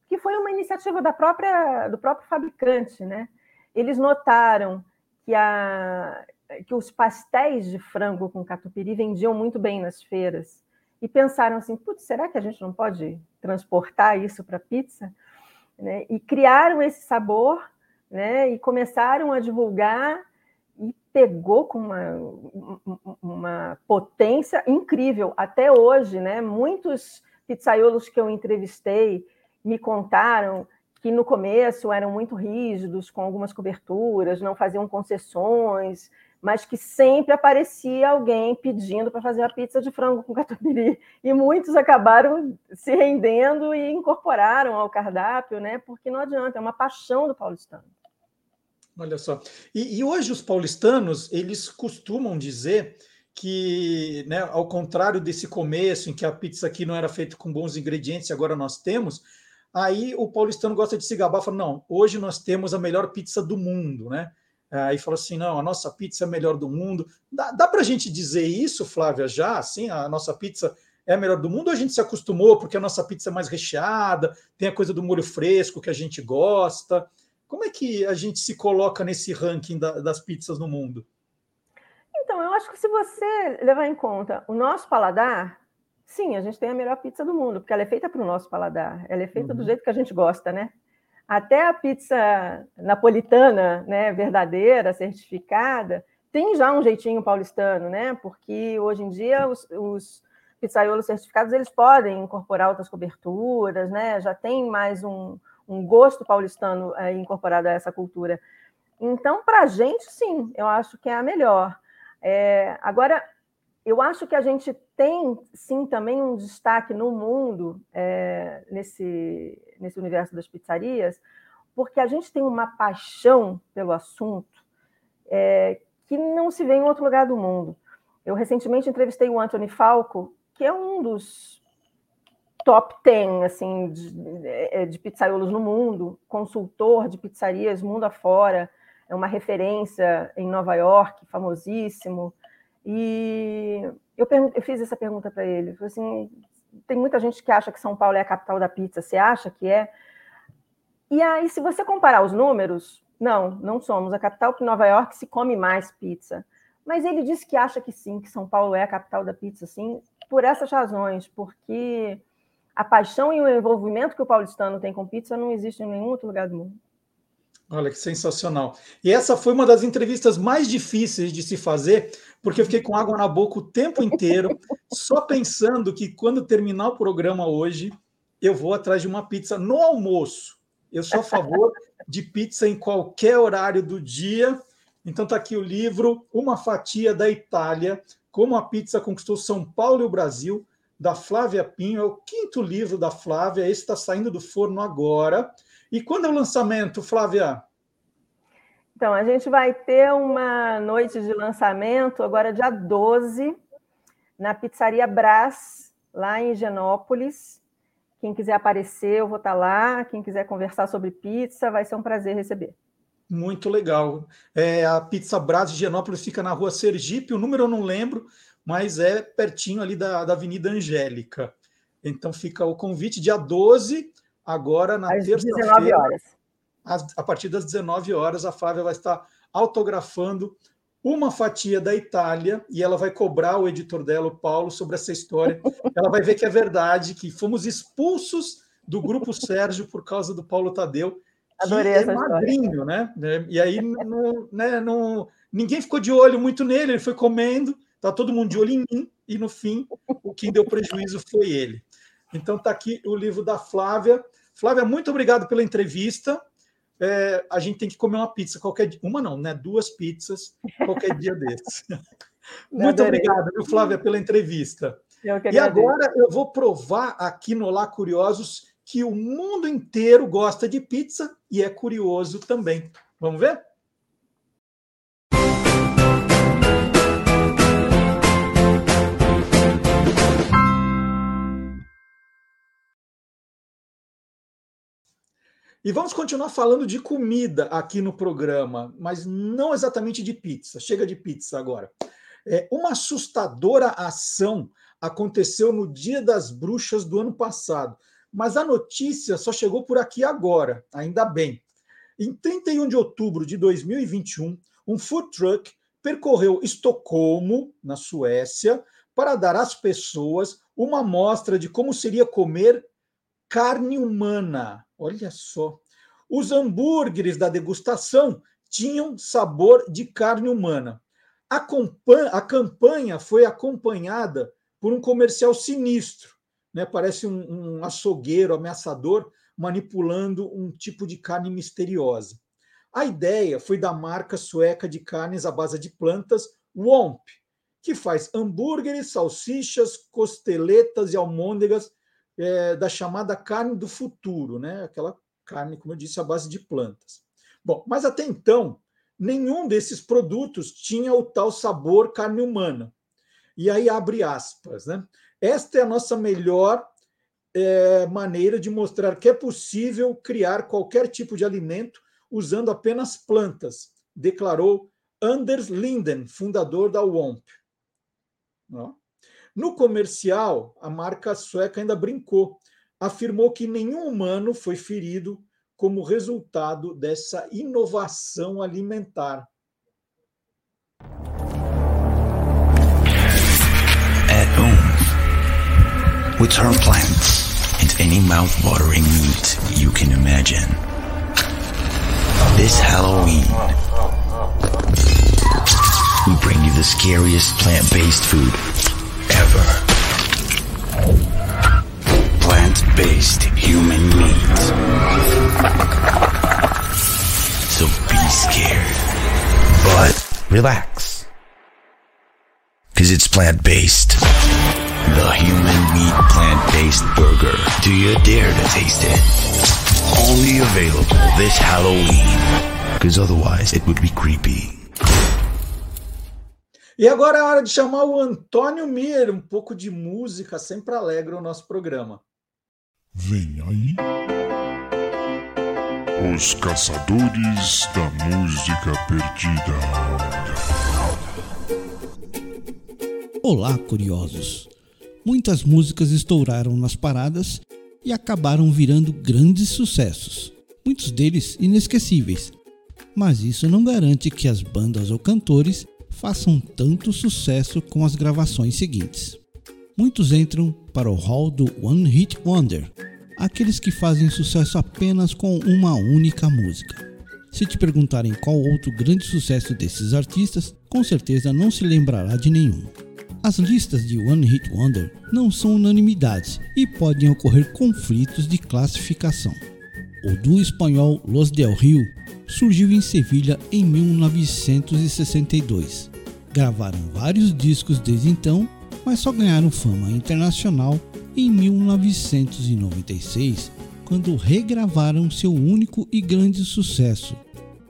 Que foi uma iniciativa da própria do próprio fabricante, né? Eles notaram que, a, que os pastéis de frango com catupiry vendiam muito bem nas feiras e pensaram assim: Putz, será que a gente não pode transportar isso para pizza? Né? E criaram esse sabor né? e começaram a divulgar e pegou com uma, uma potência incrível. Até hoje, né? muitos pizzaiolos que eu entrevistei me contaram que no começo eram muito rígidos, com algumas coberturas, não faziam concessões, mas que sempre aparecia alguém pedindo para fazer a pizza de frango com catupiry. E muitos acabaram se rendendo e incorporaram ao cardápio, né? Porque não adianta, é uma paixão do paulistano. Olha só. E, e hoje os paulistanos, eles costumam dizer que, né, ao contrário desse começo, em que a pizza aqui não era feita com bons ingredientes, agora nós temos, Aí o paulistano gosta de se gabar, fala, não, hoje nós temos a melhor pizza do mundo, né? Aí fala assim, não, a nossa pizza é a melhor do mundo. Dá, dá para a gente dizer isso, Flávia, já? Assim, a nossa pizza é a melhor do mundo ou a gente se acostumou porque a nossa pizza é mais recheada, tem a coisa do molho fresco que a gente gosta? Como é que a gente se coloca nesse ranking da, das pizzas no mundo? Então, eu acho que se você levar em conta o nosso paladar, Sim, a gente tem a melhor pizza do mundo, porque ela é feita para o nosso paladar, ela é feita uhum. do jeito que a gente gosta, né? Até a pizza napolitana, né, verdadeira, certificada, tem já um jeitinho paulistano, né? Porque hoje em dia os, os pizzaiolos certificados eles podem incorporar outras coberturas, né? Já tem mais um, um gosto paulistano é, incorporado a essa cultura. Então, para a gente, sim, eu acho que é a melhor. É, agora, eu acho que a gente tem, sim, também um destaque no mundo, é, nesse, nesse universo das pizzarias, porque a gente tem uma paixão pelo assunto é, que não se vê em outro lugar do mundo. Eu recentemente entrevistei o Anthony Falco, que é um dos top 10 assim, de, é, de pizzaiolos no mundo, consultor de pizzarias mundo afora, é uma referência em Nova York, famosíssimo. E eu, eu fiz essa pergunta para ele. Falei assim, tem muita gente que acha que São Paulo é a capital da pizza. Você acha que é? E aí, se você comparar os números, não, não somos a capital, porque Nova York se come mais pizza. Mas ele disse que acha que sim, que São Paulo é a capital da pizza, sim, por essas razões, porque a paixão e o envolvimento que o paulistano tem com pizza não existe em nenhum outro lugar do mundo. Olha que sensacional. E essa foi uma das entrevistas mais difíceis de se fazer, porque eu fiquei com água na boca o tempo inteiro, só pensando que quando terminar o programa hoje, eu vou atrás de uma pizza no almoço. Eu sou a favor de pizza em qualquer horário do dia. Então está aqui o livro Uma Fatia da Itália, como a pizza conquistou São Paulo e o Brasil, da Flávia Pinho. É o quinto livro da Flávia, esse está saindo do forno agora. E quando é o lançamento, Flávia? Então, a gente vai ter uma noite de lançamento agora, dia 12, na Pizzaria Brás, lá em Genópolis. Quem quiser aparecer, eu vou estar lá. Quem quiser conversar sobre pizza, vai ser um prazer receber. Muito legal. É, a Pizza Brás de Genópolis fica na rua Sergipe, o número eu não lembro, mas é pertinho ali da, da Avenida Angélica. Então fica o convite, dia 12, agora na terça-feira a partir das 19 horas, a Flávia vai estar autografando uma fatia da Itália e ela vai cobrar o editor dela, o Paulo, sobre essa história. Ela vai ver que é verdade, que fomos expulsos do grupo Sérgio por causa do Paulo Tadeu, Adorei que é magrinho, né? E aí não, né, não, ninguém ficou de olho muito nele, ele foi comendo, tá todo mundo de olho em mim, e no fim, o que deu prejuízo foi ele. Então tá aqui o livro da Flávia. Flávia, muito obrigado pela entrevista é, a gente tem que comer uma pizza qualquer dia. Uma não, né? Duas pizzas qualquer dia desses. Muito obrigado, viu, Flávia, pela entrevista. e agora eu vou provar aqui no Lá Curiosos que o mundo inteiro gosta de pizza e é curioso também. Vamos ver? E vamos continuar falando de comida aqui no programa, mas não exatamente de pizza. Chega de pizza agora. É, uma assustadora ação aconteceu no Dia das Bruxas do ano passado, mas a notícia só chegou por aqui agora, ainda bem. Em 31 de outubro de 2021, um food truck percorreu Estocolmo, na Suécia, para dar às pessoas uma amostra de como seria comer carne humana. Olha só. Os hambúrgueres da degustação tinham sabor de carne humana. A, campanha foi acompanhada por um comercial sinistro. Né? Parece um, um açougueiro ameaçador manipulando um tipo de carne misteriosa. A ideia foi da marca sueca de carnes à base de plantas, Womp, que faz hambúrgueres, salsichas, costeletas e almôndegas é, da chamada carne do futuro, né? aquela carne, como eu disse, à base de plantas. Bom, mas até então, nenhum desses produtos tinha o tal sabor carne humana. E aí abre aspas, né? Esta é a nossa melhor é, maneira de mostrar que é possível criar qualquer tipo de alimento usando apenas plantas, declarou Anders Linden, fundador da WOMP. No comercial, a marca sueca ainda brincou, afirmou que nenhum humano foi ferido como resultado dessa inovação alimentar. At home, with her plants and any mouth-watering meat you can imagine. This Halloween, we bring you the scariest plant-based food ever. Plant-based human meat. So be scared. But relax. because it's plant based. The Human Meat Plant Based Burger. Do you dare to taste it? Only available this Halloween, because otherwise it would be creepy. E agora é hora de chamar o Antônio Mir, um pouco de música sempre alegra o nosso programa. Vem aí. Os Caçadores da Música Perdida. Olá, curiosos! Muitas músicas estouraram nas paradas e acabaram virando grandes sucessos, muitos deles inesquecíveis. Mas isso não garante que as bandas ou cantores façam tanto sucesso com as gravações seguintes. Muitos entram para o hall do One Hit Wonder, aqueles que fazem sucesso apenas com uma única música. Se te perguntarem qual outro grande sucesso desses artistas, com certeza não se lembrará de nenhum. As listas de One Hit Wonder não são unanimidades e podem ocorrer conflitos de classificação. O duo espanhol Los Del Rio surgiu em Sevilha em 1962. Gravaram vários discos desde então, mas só ganharam fama internacional em 1996, quando regravaram seu único e grande sucesso,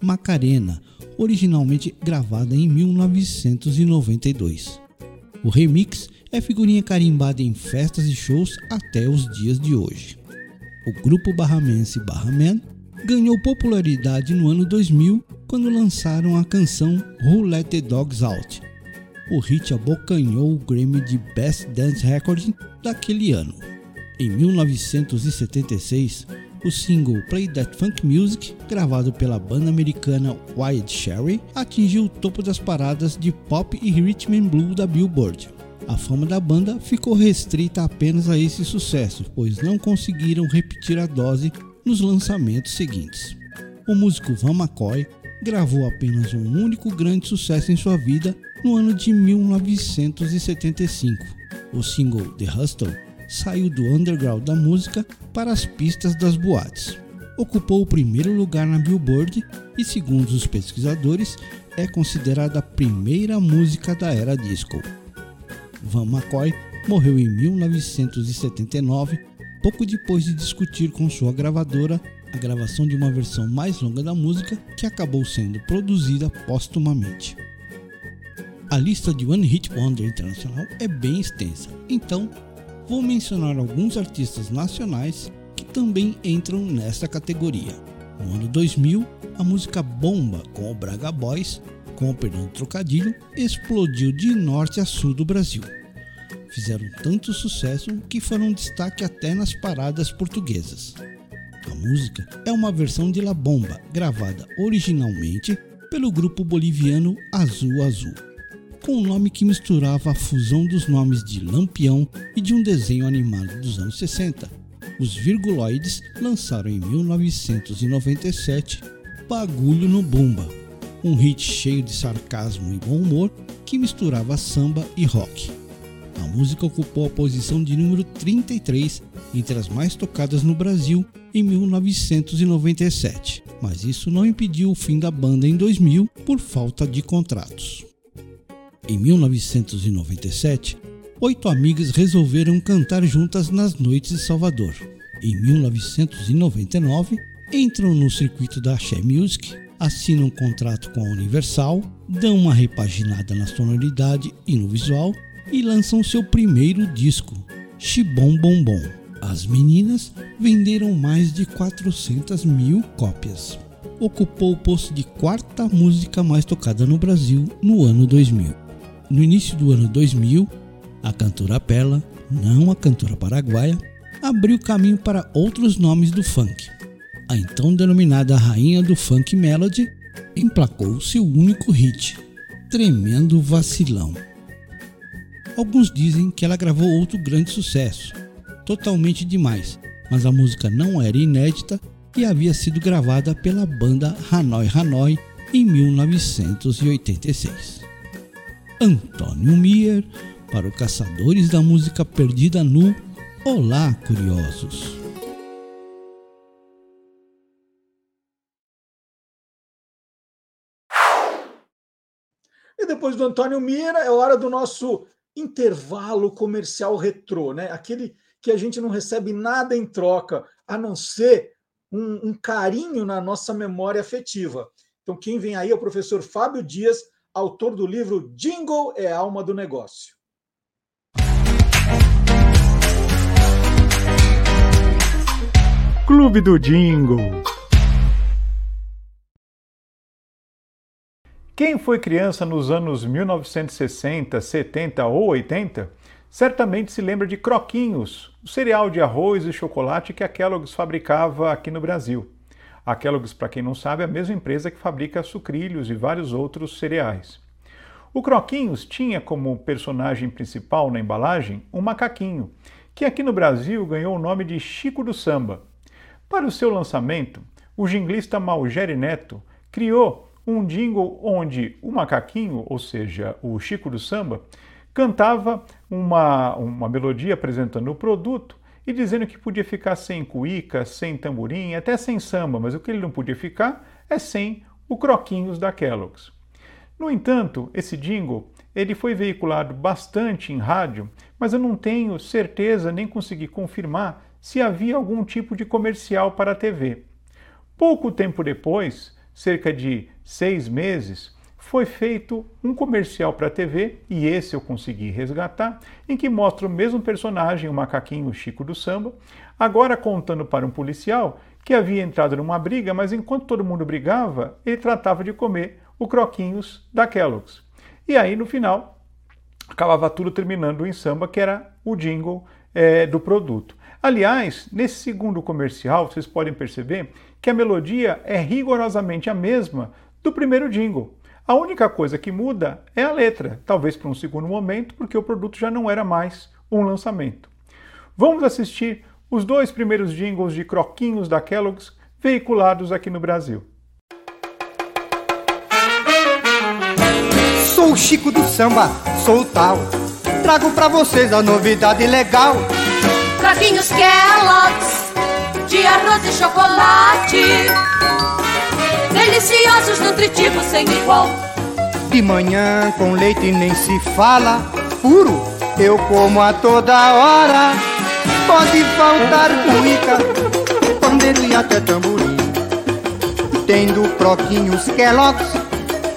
Macarena, originalmente gravada em 1992. O remix é figurinha carimbada em festas e shows até os dias de hoje. O grupo barramense Barraman ganhou popularidade no ano 2000 quando lançaram a canção Who Let the Dogs Out. O hit abocanhou o Grammy de Best Dance Recording daquele ano. Em 1976, o single Play That Funk Music, gravado pela banda americana Wild Cherry, atingiu o topo das paradas de pop e rhythm and blues da Billboard. A fama da banda ficou restrita apenas a esse sucesso, pois não conseguiram repetir a dose nos lançamentos seguintes. O músico Van McCoy gravou apenas um único grande sucesso em sua vida no ano de 1975. O single The Hustle saiu do underground da música para as pistas das boates. Ocupou o primeiro lugar na Billboard e, segundo os pesquisadores, é considerada a primeira música da era disco. Van McCoy morreu em 1979, pouco depois de discutir com sua gravadora a gravação de uma versão mais longa da música que acabou sendo produzida póstumamente. A lista de One Hit Wonder Internacional é bem extensa, então vou mencionar alguns artistas nacionais que também entram nesta categoria. No ano 2000, a música Bomba com o Braga Boys, com o perdão do trocadilho, explodiu de norte a sul do Brasil. Fizeram tanto sucesso que foram destaque até nas paradas portuguesas. A música é uma versão de La Bomba, gravada originalmente pelo grupo boliviano Azul Azul com um nome que misturava a fusão dos nomes de Lampião e de um desenho animado dos anos 60. Os Virguloides lançaram em 1997 Bagulho no Bumba, um hit cheio de sarcasmo e bom humor que misturava samba e rock. A música ocupou a posição de número 33 entre as mais tocadas no Brasil em 1997, mas isso não impediu o fim da banda em 2000 por falta de contratos. Em 1997, oito amigas resolveram cantar juntas nas noites de Salvador. Em 1999, entram no circuito da Axé Music, assinam um contrato com a Universal, dão uma repaginada na sonoridade e no visual e lançam seu primeiro disco, Chibom Bom Bom. As meninas venderam mais de 400 mil cópias. Ocupou o posto de quarta música mais tocada no Brasil no ano 2000. No início do ano 2000, a cantora Pela, não a cantora paraguaia, abriu caminho para outros nomes do funk. A então denominada rainha do funk melody emplacou seu único hit, Tremendo Vacilão. Alguns dizem que ela gravou outro grande sucesso, Totalmente Demais, mas a música não era inédita e havia sido gravada pela banda Hanoi Hanoi em 1986. Antônio Mier para o Caçadores da Música Perdida no Olá, Curiosos. E depois do Antônio Mira, é hora do nosso intervalo comercial retrô, né? Aquele que a gente não recebe nada em troca, a não ser um, um carinho na nossa memória afetiva. Então, quem vem aí é o professor Fábio Dias, autor do livro Jingle é alma do negócio. Clube do Jingle. Quem foi criança nos anos 1960, 70 ou 80 certamente se lembra de Croquinhos, o cereal de arroz e chocolate que a Kellogg's fabricava aqui no Brasil. A Kellogg's, para quem não sabe, é a mesma empresa que fabrica sucrilhos e vários outros cereais. O Croquinhos tinha como personagem principal na embalagem um macaquinho, que aqui no Brasil ganhou o nome de Chico do Samba. Para o seu lançamento, o jinglista Malgeri Neto criou um jingle onde o macaquinho, ou seja, o Chico do Samba, cantava uma, uma melodia apresentando o produto e dizendo que podia ficar sem cuíca, sem tamborim, até sem samba, mas o que ele não podia ficar é sem o Croquinhos da Kellogg's. No entanto, esse jingle ele foi veiculado bastante em rádio, mas eu não tenho certeza nem consegui confirmar se havia algum tipo de comercial para a TV. Pouco tempo depois, cerca de seis meses, foi feito um comercial para a TV, e esse eu consegui resgatar, em que mostra o mesmo personagem, o macaquinho Chico do Samba, agora contando para um policial que havia entrado numa briga, mas enquanto todo mundo brigava, ele tratava de comer o croquinhos da Kellogg's. E aí, no final, acabava tudo terminando em samba, que era o jingle é, do produto. Aliás, nesse segundo comercial, vocês podem perceber que a melodia é rigorosamente a mesma do primeiro jingle. A única coisa que muda é a letra, talvez para um segundo momento, porque o produto já não era mais um lançamento. Vamos assistir os dois primeiros jingles de Croquinhos da Kellogg's veiculados aqui no Brasil. Sou o Chico do Samba, sou o tal. Trago para vocês a novidade legal. Croquinhos Kellogg's de arroz e chocolate. Deliciosos, nutritivos, sem igual. De manhã com leite nem se fala. Puro, eu como a toda hora. Pode faltar cuíca, pandeiro e até tamborim. Tendo croquinhos Kellogg's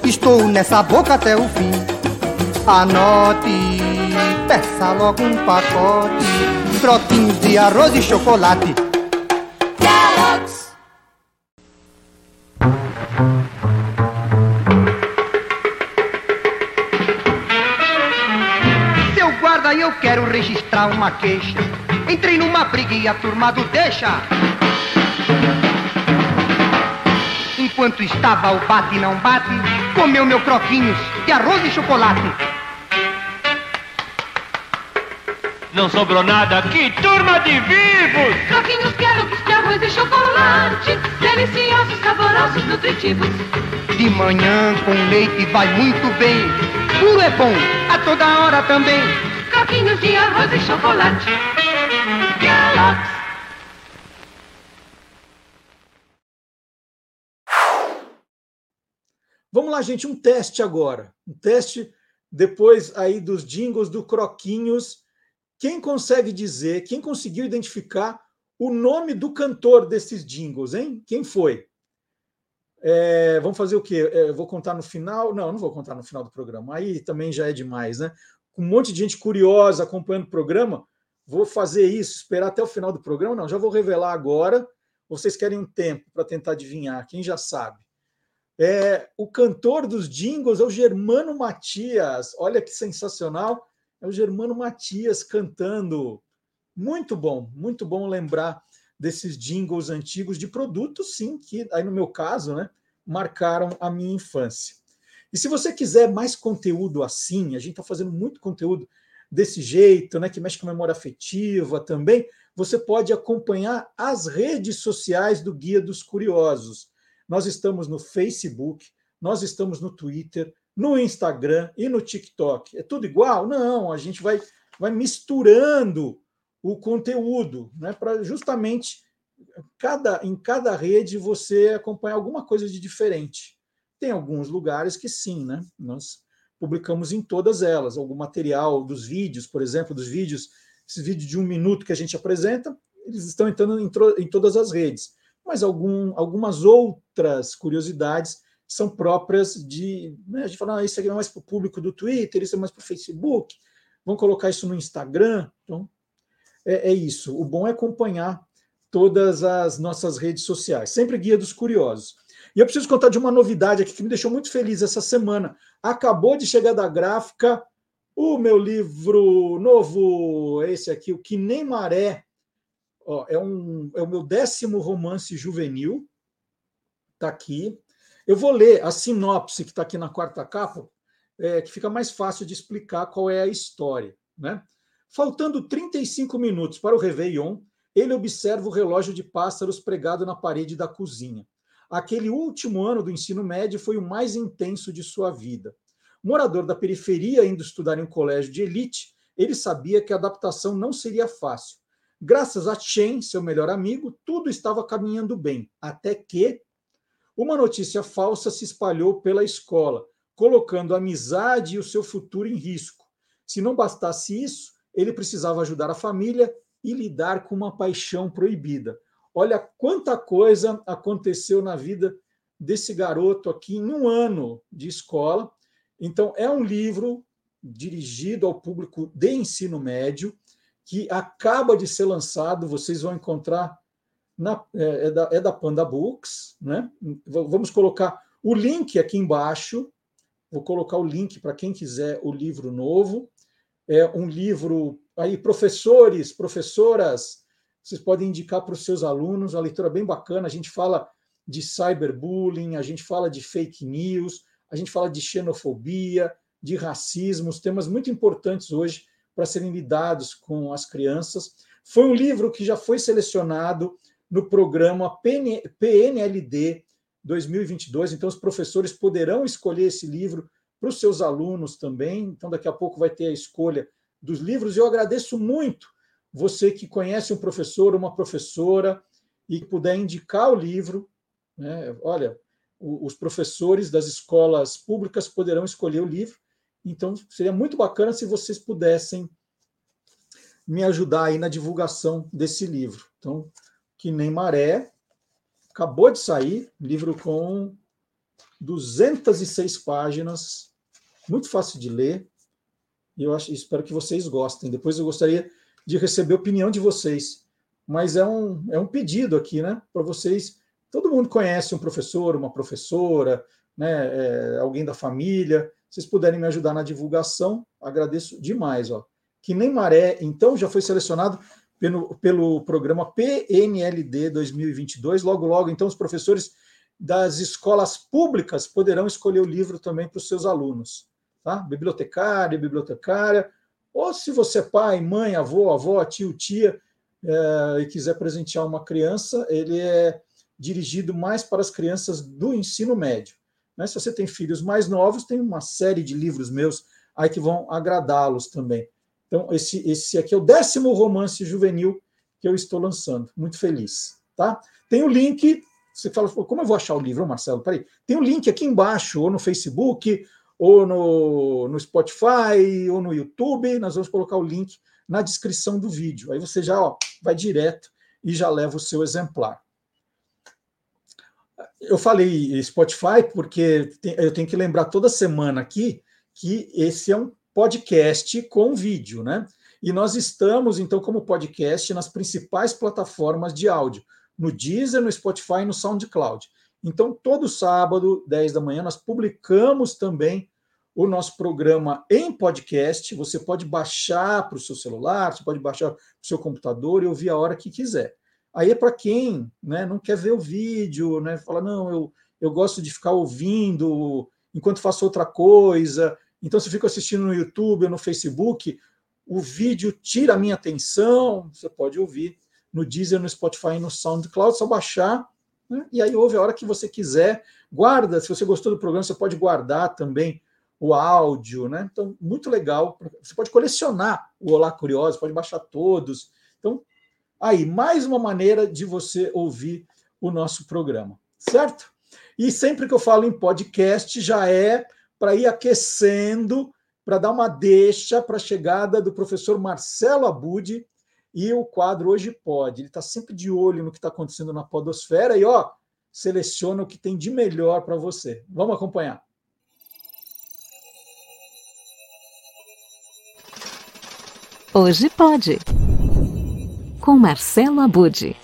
Estou nessa boca até o fim. Anote, peça logo um pacote. Croquinhos de arroz e chocolate eu quero registrar uma queixa. Entrei numa briga e a turma do deixa. Enquanto estava o bate não bate, comeu meu croquinhos de arroz e chocolate. Não sobrou nada aqui, turma de vivos! Croquinhos quero de arroz e chocolate, deliciosos, saborosos, nutritivos. De manhã com leite vai muito bem, puro é bom, a toda hora também Croquinhos de arroz e chocolate. Vamos lá, gente, um teste agora. Um teste depois aí dos jingles do Croquinhos. Quem consegue dizer, quem conseguiu identificar o nome do cantor desses jingles, hein? Quem foi? É, vamos fazer o quê? É, vou contar no final? Não, não vou contar no final do programa. Aí também já é demais, né? Com um monte de gente curiosa acompanhando o programa, vou fazer isso, esperar até o final do programa? Não, já vou revelar agora. Vocês querem um tempo para tentar adivinhar? Quem já sabe? É, o cantor dos jingles é o Germano Matias. Olha que sensacional! É o Germano Matias cantando. Muito bom, muito bom lembrar desses jingles antigos de produtos, sim, que aí no meu caso, né, marcaram a minha infância. E se você quiser mais conteúdo assim, a gente está fazendo muito conteúdo desse jeito, né, que mexe com memória afetiva também, você pode acompanhar as redes sociais do Guia dos Curiosos. Nós estamos no Facebook, nós estamos no Twitter, no Instagram e no TikTok. É tudo igual? Não, a gente vai, vai misturando o conteúdo, né, para justamente cada, em cada rede você acompanhar alguma coisa de diferente. Tem alguns lugares que sim, né? Nós publicamos em todas elas. Algum material dos vídeos, por exemplo, dos vídeos, esses vídeos de um minuto que a gente apresenta, eles estão entrando em, em todas as redes. Mas algum, algumas outras curiosidades são próprias de. Né, a gente fala, ah, isso aqui é mais para o público do Twitter, isso é mais para o Facebook, vamos colocar isso no Instagram. Então, é, é isso. O bom é acompanhar todas as nossas redes sociais. Sempre guia dos curiosos. E eu preciso contar de uma novidade aqui que me deixou muito feliz essa semana. Acabou de chegar da gráfica o meu livro novo, esse aqui, o Que Nem Maré. Ó, é, um, é o meu décimo romance juvenil. Está aqui. Eu vou ler a sinopse que está aqui na quarta capa, é, que fica mais fácil de explicar qual é a história. Né? Faltando 35 minutos para o Réveillon, ele observa o relógio de pássaros pregado na parede da cozinha. Aquele último ano do ensino médio foi o mais intenso de sua vida. Morador da periferia, indo estudar em um colégio de elite, ele sabia que a adaptação não seria fácil. Graças a Chen, seu melhor amigo, tudo estava caminhando bem, até que uma notícia falsa se espalhou pela escola, colocando a amizade e o seu futuro em risco. Se não bastasse isso, ele precisava ajudar a família e lidar com uma paixão proibida. Olha quanta coisa aconteceu na vida desse garoto aqui em um ano de escola. Então, é um livro dirigido ao público de ensino médio, que acaba de ser lançado, vocês vão encontrar na, é, é, da, é da Panda Books, né? Vamos colocar o link aqui embaixo. Vou colocar o link para quem quiser o livro novo. É um livro aí, professores, professoras, vocês podem indicar para os seus alunos, uma leitura bem bacana. A gente fala de cyberbullying, a gente fala de fake news, a gente fala de xenofobia, de racismo, temas muito importantes hoje para serem lidados com as crianças. Foi um livro que já foi selecionado no programa PNLD 2022, então os professores poderão escolher esse livro para os seus alunos também. Então, daqui a pouco vai ter a escolha dos livros. Eu agradeço muito você que conhece um professor, uma professora e puder indicar o livro, né? olha, os professores das escolas públicas poderão escolher o livro. Então, seria muito bacana se vocês pudessem me ajudar aí na divulgação desse livro. Então, que nem maré, acabou de sair, livro com 206 páginas, muito fácil de ler. E eu acho, espero que vocês gostem. Depois eu gostaria de receber opinião de vocês. Mas é um, é um pedido aqui, né? Para vocês. Todo mundo conhece um professor, uma professora, né? É, alguém da família. Vocês puderem me ajudar na divulgação, agradeço demais. Ó. Que nem maré, então, já foi selecionado pelo, pelo programa PNLD 2022. Logo, logo, então, os professores das escolas públicas poderão escolher o livro também para os seus alunos. Tá? Bibliotecária, bibliotecária, ou se você é pai, mãe, avô, avó, tio, tia, é, e quiser presentear uma criança, ele é dirigido mais para as crianças do ensino médio. Né? Se você tem filhos mais novos, tem uma série de livros meus aí que vão agradá-los também. Então, esse, esse aqui é o décimo romance juvenil que eu estou lançando. Muito feliz. Tá? Tem o link. Você fala, como eu vou achar o livro, Marcelo? Peraí. Tem o link aqui embaixo, ou no Facebook, ou no, no Spotify, ou no YouTube. Nós vamos colocar o link na descrição do vídeo. Aí você já ó, vai direto e já leva o seu exemplar. Eu falei Spotify porque eu tenho que lembrar toda semana aqui que esse é um podcast com vídeo, né? E nós estamos, então, como podcast nas principais plataformas de áudio, no Deezer, no Spotify e no SoundCloud. Então, todo sábado, 10 da manhã, nós publicamos também o nosso programa em podcast. Você pode baixar para o seu celular, você pode baixar para o seu computador e ouvir a hora que quiser. Aí é para quem né, não quer ver o vídeo, né? Fala, não, eu, eu gosto de ficar ouvindo enquanto faço outra coisa. Então, se eu fico assistindo no YouTube ou no Facebook, o vídeo tira a minha atenção. Você pode ouvir no Deezer, no Spotify no SoundCloud, só baixar né? E aí ouve a hora que você quiser. Guarda, se você gostou do programa, você pode guardar também o áudio, né? Então, muito legal. Você pode colecionar o Olá Curioso, pode baixar todos. Então, aí, mais uma maneira de você ouvir o nosso programa, certo? E sempre que eu falo em podcast, já é para ir aquecendo, para dar uma deixa para a chegada do professor Marcelo Abud e o quadro Hoje Pode. Ele está sempre de olho no que está acontecendo na podosfera e, ó, seleciona o que tem de melhor para você. Vamos acompanhar. Hoje pode. Com Marcelo Abud.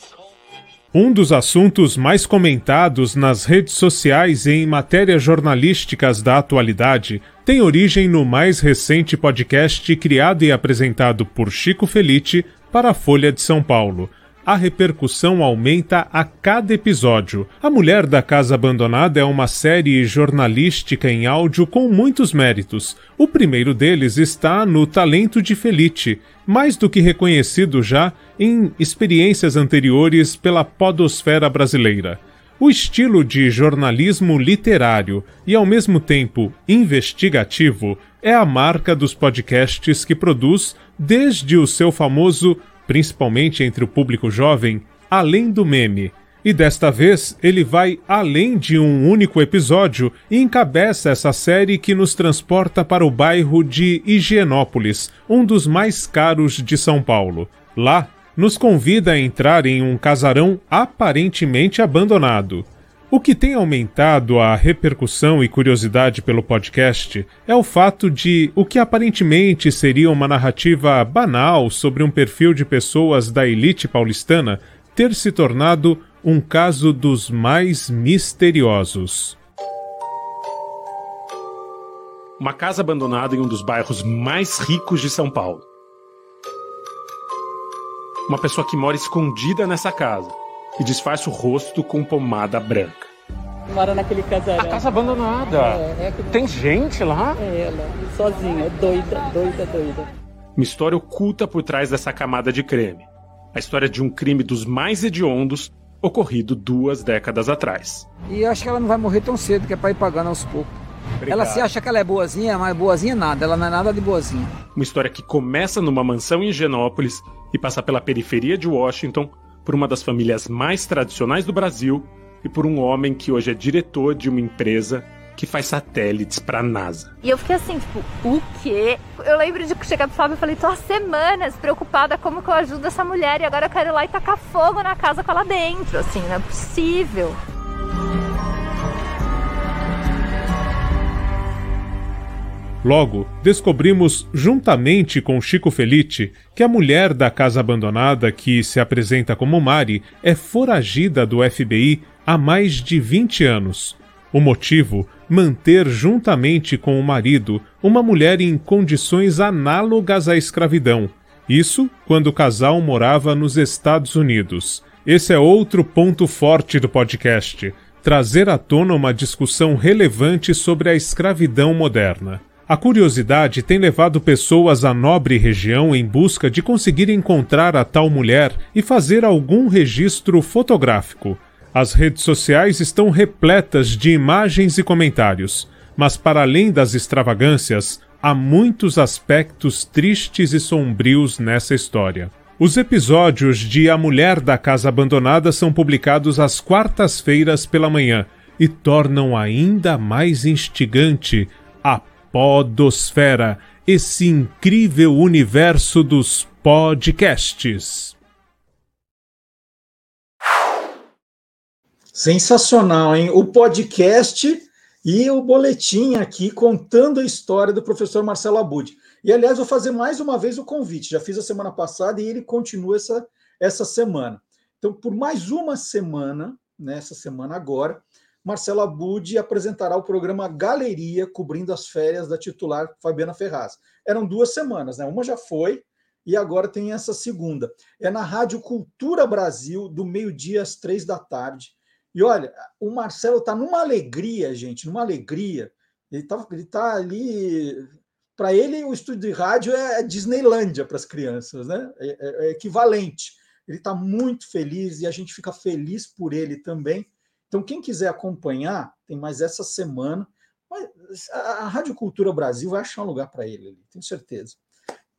Um dos assuntos mais comentados nas redes sociais e em matérias jornalísticas da atualidade tem origem no mais recente podcast criado e apresentado por Chico Felite para a Folha de São Paulo. A repercussão aumenta a cada episódio. A Mulher da Casa Abandonada é uma série jornalística em áudio com muitos méritos. O primeiro deles está no talento de Felite, mais do que reconhecido já em experiências anteriores pela podosfera brasileira. O estilo de jornalismo literário e, ao mesmo tempo, investigativo é a marca dos podcasts que produz desde o seu famoso, principalmente entre o público jovem, Além do Meme. E desta vez ele vai além de um único episódio e encabeça essa série que nos transporta para o bairro de Higienópolis, um dos mais caros de São Paulo. Lá, nos convida a entrar em um casarão aparentemente abandonado. O que tem aumentado a repercussão e curiosidade pelo podcast é o fato de o que aparentemente seria uma narrativa banal sobre um perfil de pessoas da elite paulistana ter se tornado um caso dos mais misteriosos. Uma casa abandonada em um dos bairros mais ricos de São Paulo. Uma pessoa que mora escondida nessa casa e disfarça o rosto com pomada branca. Mora naquele casarão. A casa abandonada. É, é aquele... Tem gente lá? É ela, sozinha, doida, doida, doida. Uma história oculta por trás dessa camada de creme. A história de um crime dos mais hediondos ocorrido duas décadas atrás. E eu acho que ela não vai morrer tão cedo, que é para ir pagando aos poucos. Obrigado. Ela se acha que ela é boazinha, mas boazinha nada, ela não é nada de boazinha. Uma história que começa numa mansão em Genópolis e passa pela periferia de Washington, por uma das famílias mais tradicionais do Brasil e por um homem que hoje é diretor de uma empresa que faz satélites para a NASA. E eu fiquei assim, tipo, o quê? Eu lembro de chegar pro Fábio e falei, tô há semanas preocupada como que eu ajudo essa mulher e agora eu quero ir lá e tacar fogo na casa com ela dentro, assim, não é possível. Logo, descobrimos, juntamente com Chico Felite, que a mulher da casa abandonada, que se apresenta como Mari, é foragida do FBI há mais de 20 anos. O motivo? Manter juntamente com o marido uma mulher em condições análogas à escravidão. Isso quando o casal morava nos Estados Unidos. Esse é outro ponto forte do podcast: trazer à tona uma discussão relevante sobre a escravidão moderna. A curiosidade tem levado pessoas à nobre região em busca de conseguir encontrar a tal mulher e fazer algum registro fotográfico. As redes sociais estão repletas de imagens e comentários, mas para além das extravagâncias, há muitos aspectos tristes e sombrios nessa história. Os episódios de A Mulher da Casa Abandonada são publicados às quartas-feiras pela manhã e tornam ainda mais instigante a Podosfera, esse incrível universo dos podcasts. Sensacional, hein? O podcast e o boletim aqui contando a história do professor Marcelo Abud. E, aliás, vou fazer mais uma vez o convite. Já fiz a semana passada e ele continua essa, essa semana. Então, por mais uma semana, nessa semana agora, Marcelo Abud apresentará o programa Galeria, cobrindo as férias da titular Fabiana Ferraz. Eram duas semanas, né? Uma já foi e agora tem essa segunda. É na Rádio Cultura Brasil, do meio-dia às três da tarde. E olha, o Marcelo está numa alegria, gente, numa alegria. Ele está tá ali. Para ele, o estúdio de rádio é Disneylândia para as crianças, né? É, é, é equivalente. Ele está muito feliz e a gente fica feliz por ele também. Então, quem quiser acompanhar, tem mais essa semana. A Rádio Cultura Brasil vai achar um lugar para ele, tenho certeza.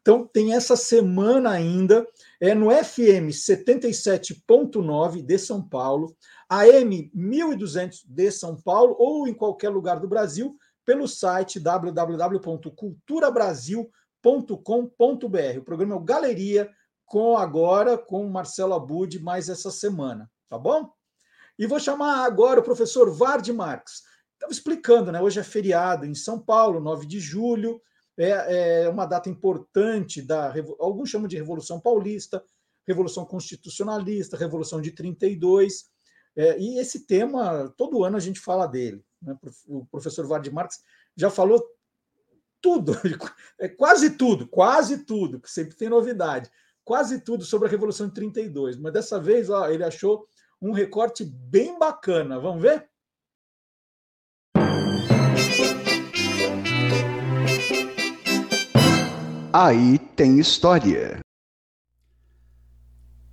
Então, tem essa semana ainda, é no FM 77.9 de São Paulo, AM 1200 de São Paulo, ou em qualquer lugar do Brasil, pelo site www.culturabrasil.com.br. O programa é o Galeria, com agora com Marcelo Abud, mais essa semana, tá bom? E vou chamar agora o professor Vard Marx. Estava explicando, né? Hoje é feriado em São Paulo, 9 de julho, é, é uma data importante da. Alguns chamam de Revolução Paulista, Revolução Constitucionalista, Revolução de 32. É, e esse tema, todo ano a gente fala dele. Né? O professor Vard Marx já falou tudo, é quase tudo, quase tudo, que sempre tem novidade quase tudo sobre a Revolução de 32, mas dessa vez ó, ele achou um recorte bem bacana. Vamos ver? Aí tem história.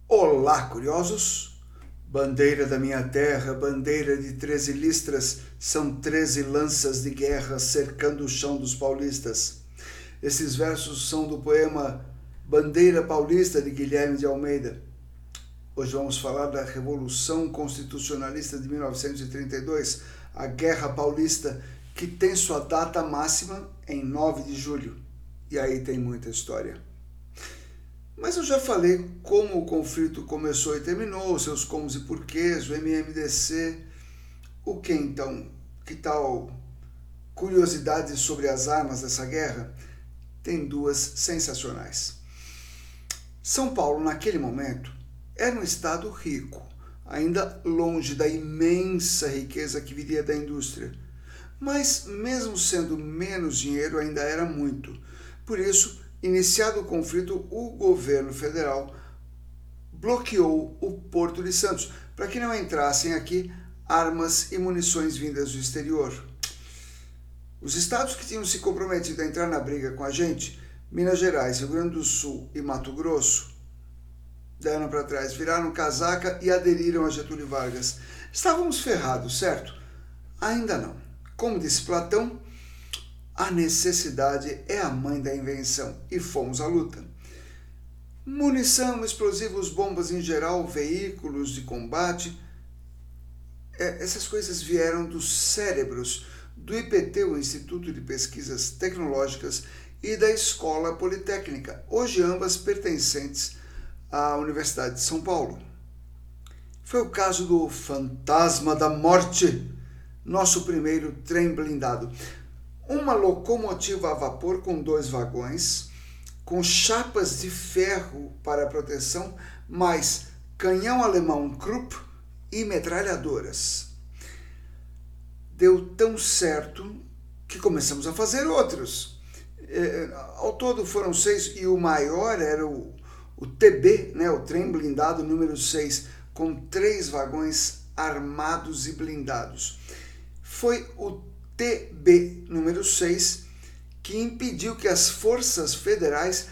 Olá, curiosos! Bandeira da minha terra, bandeira de treze listras, são treze lanças de guerra cercando o chão dos paulistas. Esses versos são do poema Bandeira Paulista de Guilherme de Almeida. Hoje vamos falar da Revolução Constitucionalista de 1932, a Guerra Paulista, que tem sua data máxima em 9 de julho. E aí tem muita história. Mas eu já falei como o conflito começou e terminou, seus comos e porquês, o MMDC. O que então? Que tal curiosidades sobre as armas dessa guerra? Tem duas sensacionais. São Paulo, naquele momento, era um estado rico, ainda longe da imensa riqueza que viria da indústria. Mas, mesmo sendo menos dinheiro, ainda era muito. Por isso, iniciado o conflito, o governo federal bloqueou o Porto de Santos para que não entrassem aqui armas e munições vindas do exterior. Os estados que tinham se comprometido a entrar na briga com a gente Minas Gerais, Rio Grande do Sul e Mato Grosso deram para trás, viraram casaca e aderiram a Getúlio Vargas. Estávamos ferrados, certo? Ainda não. Como disse Platão, a necessidade é a mãe da invenção e fomos à luta. Munição, explosivos, bombas em geral, veículos de combate, é, essas coisas vieram dos cérebros do IPT, o Instituto de Pesquisas Tecnológicas e da Escola Politécnica, hoje ambas pertencentes à Universidade de São Paulo. Foi o caso do Fantasma da Morte, nosso primeiro trem blindado. Uma locomotiva a vapor com dois vagões, com chapas de ferro para proteção, mais canhão alemão Krupp e metralhadoras. Deu tão certo que começamos a fazer outros é, ao todo foram seis, e o maior era o, o TB, né, o trem blindado número 6, com três vagões armados e blindados. Foi o TB número 6 que impediu que as forças federais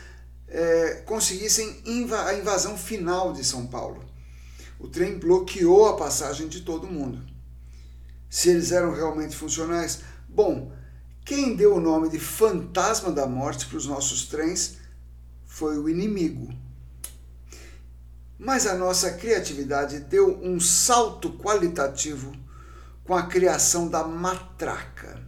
é, conseguissem a invasão final de São Paulo. O trem bloqueou a passagem de todo mundo. Se eles eram realmente funcionais, bom, quem deu o nome de fantasma da morte para os nossos trens foi o inimigo. Mas a nossa criatividade deu um salto qualitativo com a criação da matraca.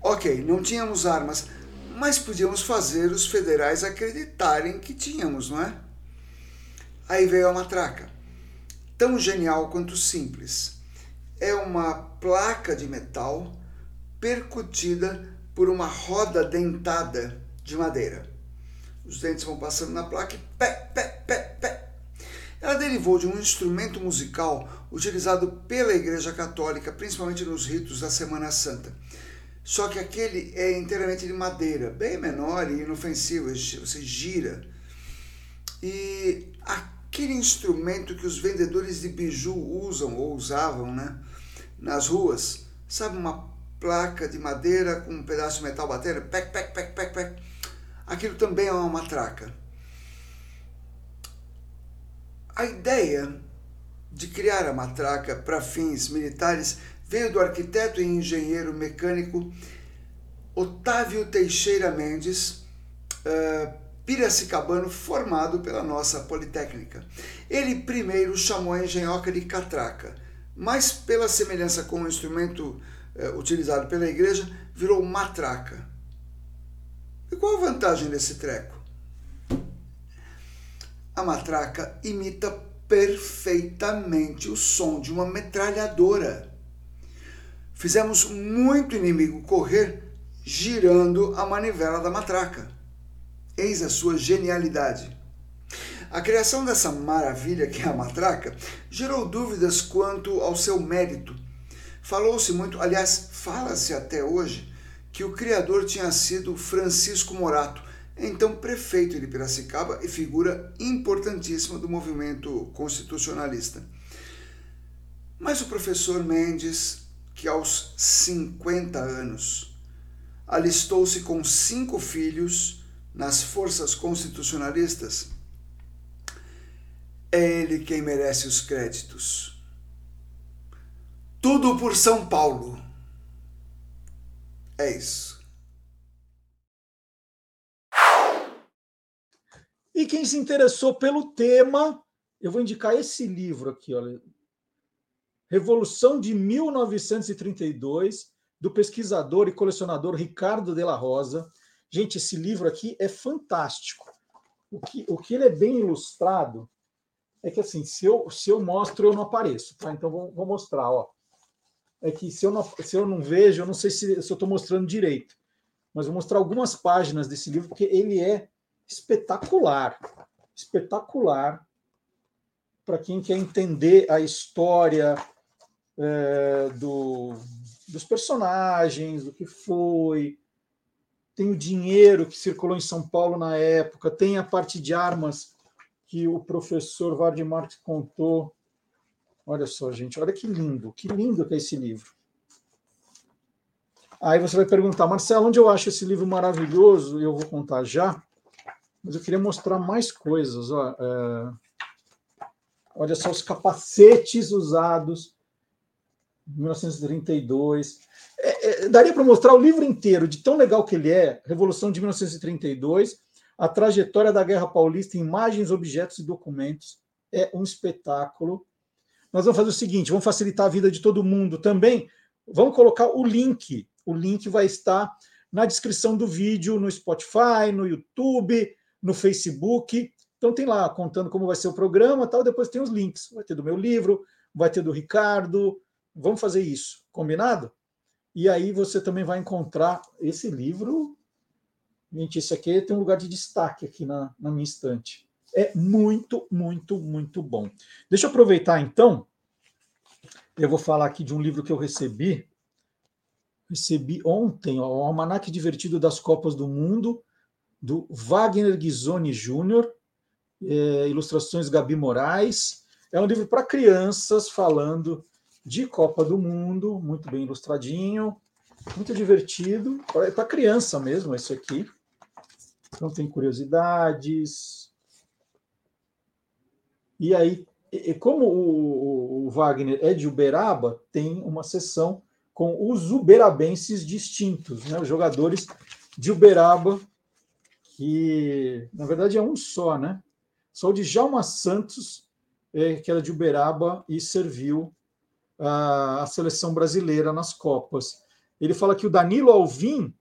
Ok, não tínhamos armas, mas podíamos fazer os federais acreditarem que tínhamos, não é? Aí veio a matraca, tão genial quanto simples. É uma placa de metal percutida por uma roda dentada de madeira. Os dentes vão passando na placa e pé, pé, pé, pé. Ela derivou de um instrumento musical utilizado pela Igreja Católica, principalmente nos ritos da Semana Santa. Só que aquele é inteiramente de madeira, bem menor e inofensivo, você gira. E aquele instrumento que os vendedores de biju usam ou usavam né, nas ruas, sabe, uma placa de madeira com um pedaço de metal batendo, pec, pec, pec, pec, pec. Aquilo também é uma matraca. A ideia de criar a matraca para fins militares veio do arquiteto e engenheiro mecânico Otávio Teixeira Mendes, uh, piracicabano formado pela nossa Politécnica. Ele primeiro chamou a engenhoca de catraca, mas pela semelhança com o instrumento é, utilizado pela igreja, virou matraca. E qual a vantagem desse treco? A matraca imita perfeitamente o som de uma metralhadora. Fizemos muito inimigo correr girando a manivela da matraca. Eis a sua genialidade. A criação dessa maravilha que é a matraca gerou dúvidas quanto ao seu mérito. Falou-se muito, aliás, fala-se até hoje, que o criador tinha sido Francisco Morato, então prefeito de Piracicaba e figura importantíssima do movimento constitucionalista. Mas o professor Mendes que aos 50 anos alistou-se com cinco filhos nas forças constitucionalistas, é ele quem merece os créditos. Tudo por São Paulo. É isso. E quem se interessou pelo tema, eu vou indicar esse livro aqui, olha, Revolução de 1932, do pesquisador e colecionador Ricardo de la Rosa. Gente, esse livro aqui é fantástico. O que, o que ele é bem ilustrado é que, assim, se eu, se eu mostro, eu não apareço. Tá? Então, vou, vou mostrar. Ó. É que se eu, não, se eu não vejo, eu não sei se, se eu estou mostrando direito. Mas vou mostrar algumas páginas desse livro, porque ele é espetacular. Espetacular para quem quer entender a história, é, do, dos personagens, do que foi. Tem o dinheiro que circulou em São Paulo na época, tem a parte de armas que o professor Vard Marx contou. Olha só, gente, olha que lindo, que lindo que é esse livro. Aí você vai perguntar, Marcelo, onde eu acho esse livro maravilhoso? Eu vou contar já, mas eu queria mostrar mais coisas. Ó, é... Olha só os capacetes usados 1932. É, é, daria para mostrar o livro inteiro, de tão legal que ele é, Revolução de 1932, a trajetória da Guerra Paulista, imagens, objetos e documentos. É um espetáculo. Nós vamos fazer o seguinte: vamos facilitar a vida de todo mundo também. Vamos colocar o link. O link vai estar na descrição do vídeo, no Spotify, no YouTube, no Facebook. Então tem lá contando como vai ser o programa, tal. Depois tem os links. Vai ter do meu livro, vai ter do Ricardo, Vamos fazer isso, combinado? E aí você também vai encontrar esse livro. Gente, esse aqui tem um lugar de destaque aqui na, na minha estante. É muito, muito, muito bom. Deixa eu aproveitar então. Eu vou falar aqui de um livro que eu recebi. Recebi ontem, ó, o Almanac Divertido das Copas do Mundo, do Wagner Ghisoni Júnior, é, ilustrações Gabi Moraes. É um livro para crianças falando de Copa do Mundo, muito bem ilustradinho, muito divertido. É para criança mesmo, esse aqui. Então tem curiosidades. E aí, como o, Wagner é de Uberaba, tem uma sessão com os uberabenses distintos, né? os jogadores de Uberaba, que na verdade é um só, né? Só o de Jalma Santos, é, que era de Uberaba e serviu a, a seleção brasileira nas Copas. Ele fala que o Danilo Alvim,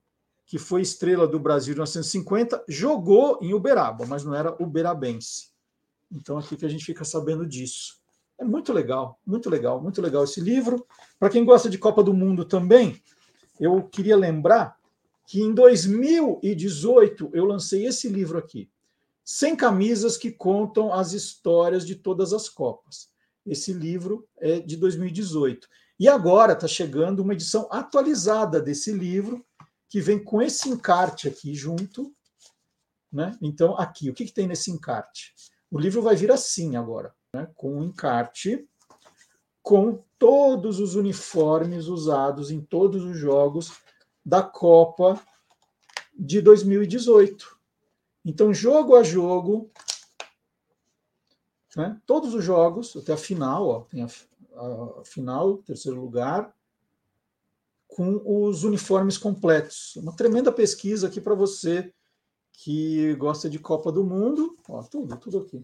que foi estrela do Brasil em 1950, jogou em Uberaba, mas não era uberabense. Então, aqui que a gente fica sabendo disso. É muito legal, muito legal, muito legal esse livro. Para quem gosta de Copa do Mundo também, eu queria lembrar que em 2018 eu lancei esse livro aqui, 100 camisas que contam as histórias de todas as Copas. Esse livro é de 2018. E agora está chegando uma edição atualizada desse livro, que vem com esse encarte aqui junto. Né? Então, aqui, o que, que tem nesse encarte? O livro vai vir assim agora, né? com um encarte com todos os uniformes usados em todos os jogos da Copa de 2018. Então, jogo a jogo, né? Todos os jogos, até a final, ó, tem a, a, final, terceiro lugar, com os uniformes completos. Uma tremenda pesquisa aqui para você que gosta de Copa do Mundo. Ó, tudo, tudo aqui.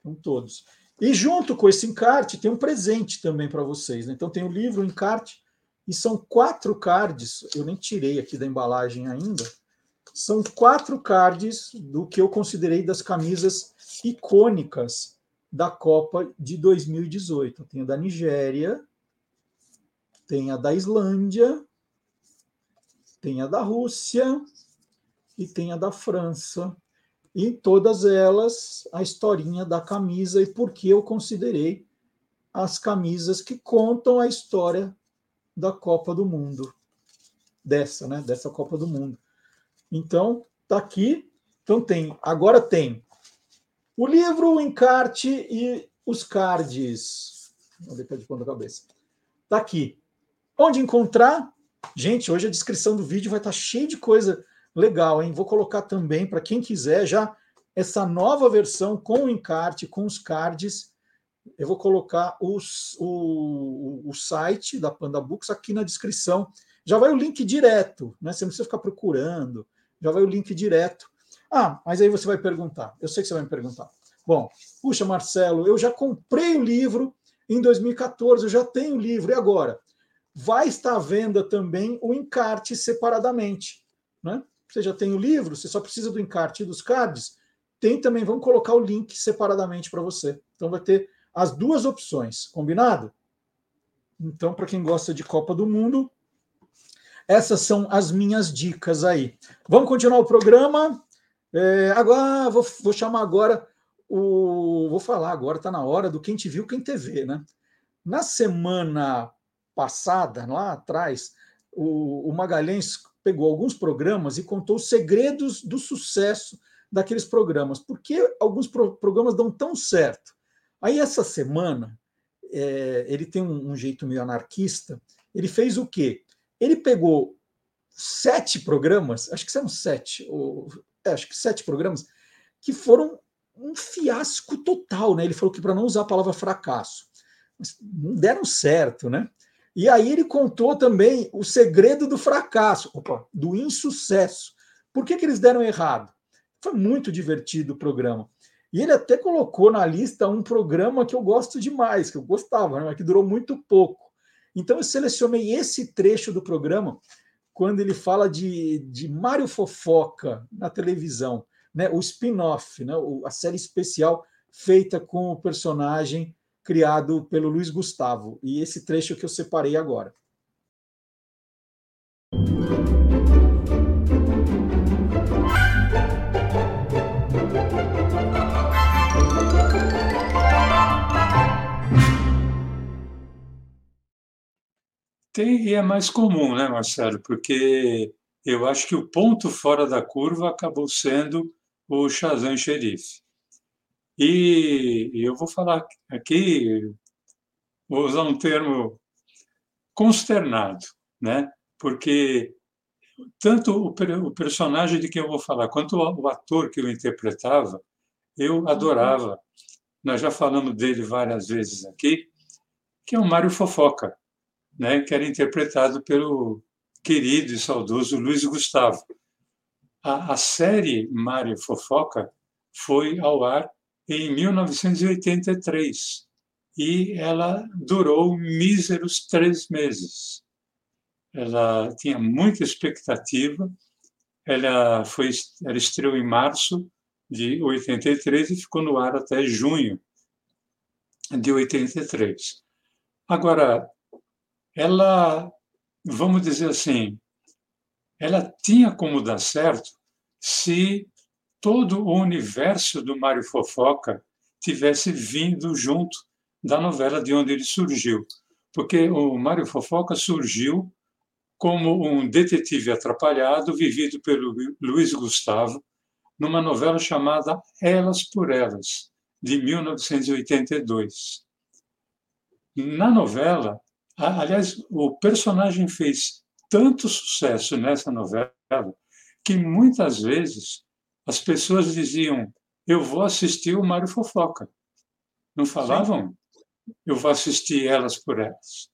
Então, todos. E junto com esse encarte tem um presente também para vocês. Né? Então tem o livro, o encarte E são quatro cards, eu nem tirei aqui da embalagem ainda, são quatro cards do que eu considerei das camisas icônicas da Copa de 2018. Tem a da Nigéria, tem a da Islândia, tem a da Rússia e tem a da França. E todas elas a historinha da camisa e por que eu considerei as camisas que contam a história da Copa do Mundo. Dessa, né? Dessa Copa do Mundo. Então, tá aqui. Então tem, agora tem o livro, o encarte e os cards. Vou deixar de ponta cabeça. Tá aqui. Onde encontrar? Gente, hoje a descrição do vídeo vai estar tá cheia de coisa legal, hein? Vou colocar também para quem quiser já essa nova versão com o encarte, com os cards. Eu vou colocar os, o, o site da Panda Books aqui na descrição. Já vai o link direto, né? Você não precisa ficar procurando já vai o link direto. Ah, mas aí você vai perguntar. Eu sei que você vai me perguntar. Bom, puxa, Marcelo, eu já comprei o livro em 2014, eu já tenho o livro, e agora? Vai estar à venda também o encarte separadamente. Né? Você já tem o livro, você só precisa do encarte e dos cards. Tem também, vamos colocar o link separadamente para você. Então vai ter as duas opções, combinado? Então, para quem gosta de Copa do Mundo, essas são as minhas dicas aí. Vamos continuar o programa. É, agora vou, vou, chamar agora o. Vou falar agora, está na hora do quem te viu, quem te vê, né? Na semana passada, lá atrás, o, o Magalhães pegou alguns programas e contou os segredos do sucesso daqueles programas. Por que alguns pro, programas dão tão certo? Aí, essa semana, é, ele tem um, um jeito meio anarquista. Ele fez o quê? Ele pegou sete programas, acho que são sete, ou, é, acho que sete programas, que foram um fiasco total, né? Ele falou que para não usar a palavra fracasso, mas não deram certo, né? E aí ele contou também o segredo do fracasso, opa, do insucesso. Por que, que eles deram errado? Foi muito divertido o programa. E ele até colocou na lista um programa que eu gosto demais, que eu gostava, né? mas que durou muito pouco, então eu selecionei esse trecho do programa quando ele fala de, de Mário Fofoca na televisão, né? o spin-off, né? a série especial feita com o personagem criado pelo Luiz Gustavo. E esse trecho que eu separei agora. Tem, e é mais comum, né, Marcelo? Porque eu acho que o ponto fora da curva acabou sendo o Shazam Xerife. E, e eu vou falar aqui, vou usar um termo consternado, né? Porque tanto o, o, personagem de quem eu vou falar, quanto o, o ator que eu interpretava, eu adorava. Nós já falamos dele várias vezes aqui, que é o Mário Fofoca né, que era interpretado pelo querido e saudoso Luiz Gustavo. A, a série Mário Fofoca foi ao ar em 1983 e ela durou míseros três meses. Ela tinha muita expectativa. Ela foi, ela estreou em março de 83 e ficou no ar até junho de 83. Agora, ela, vamos dizer assim, ela tinha como dar certo se todo o universo do Mário Fofoca tivesse vindo junto da novela de onde ele surgiu. Porque o Mário Fofoca surgiu como um detetive atrapalhado vivido pelo Luiz Gustavo numa novela chamada Elas por Elas, de 1982. Na novela, Aliás, o personagem fez tanto sucesso nessa novela que muitas vezes as pessoas diziam: Eu vou assistir o Mário Fofoca. Não falavam? Sim. Eu vou assistir elas por elas.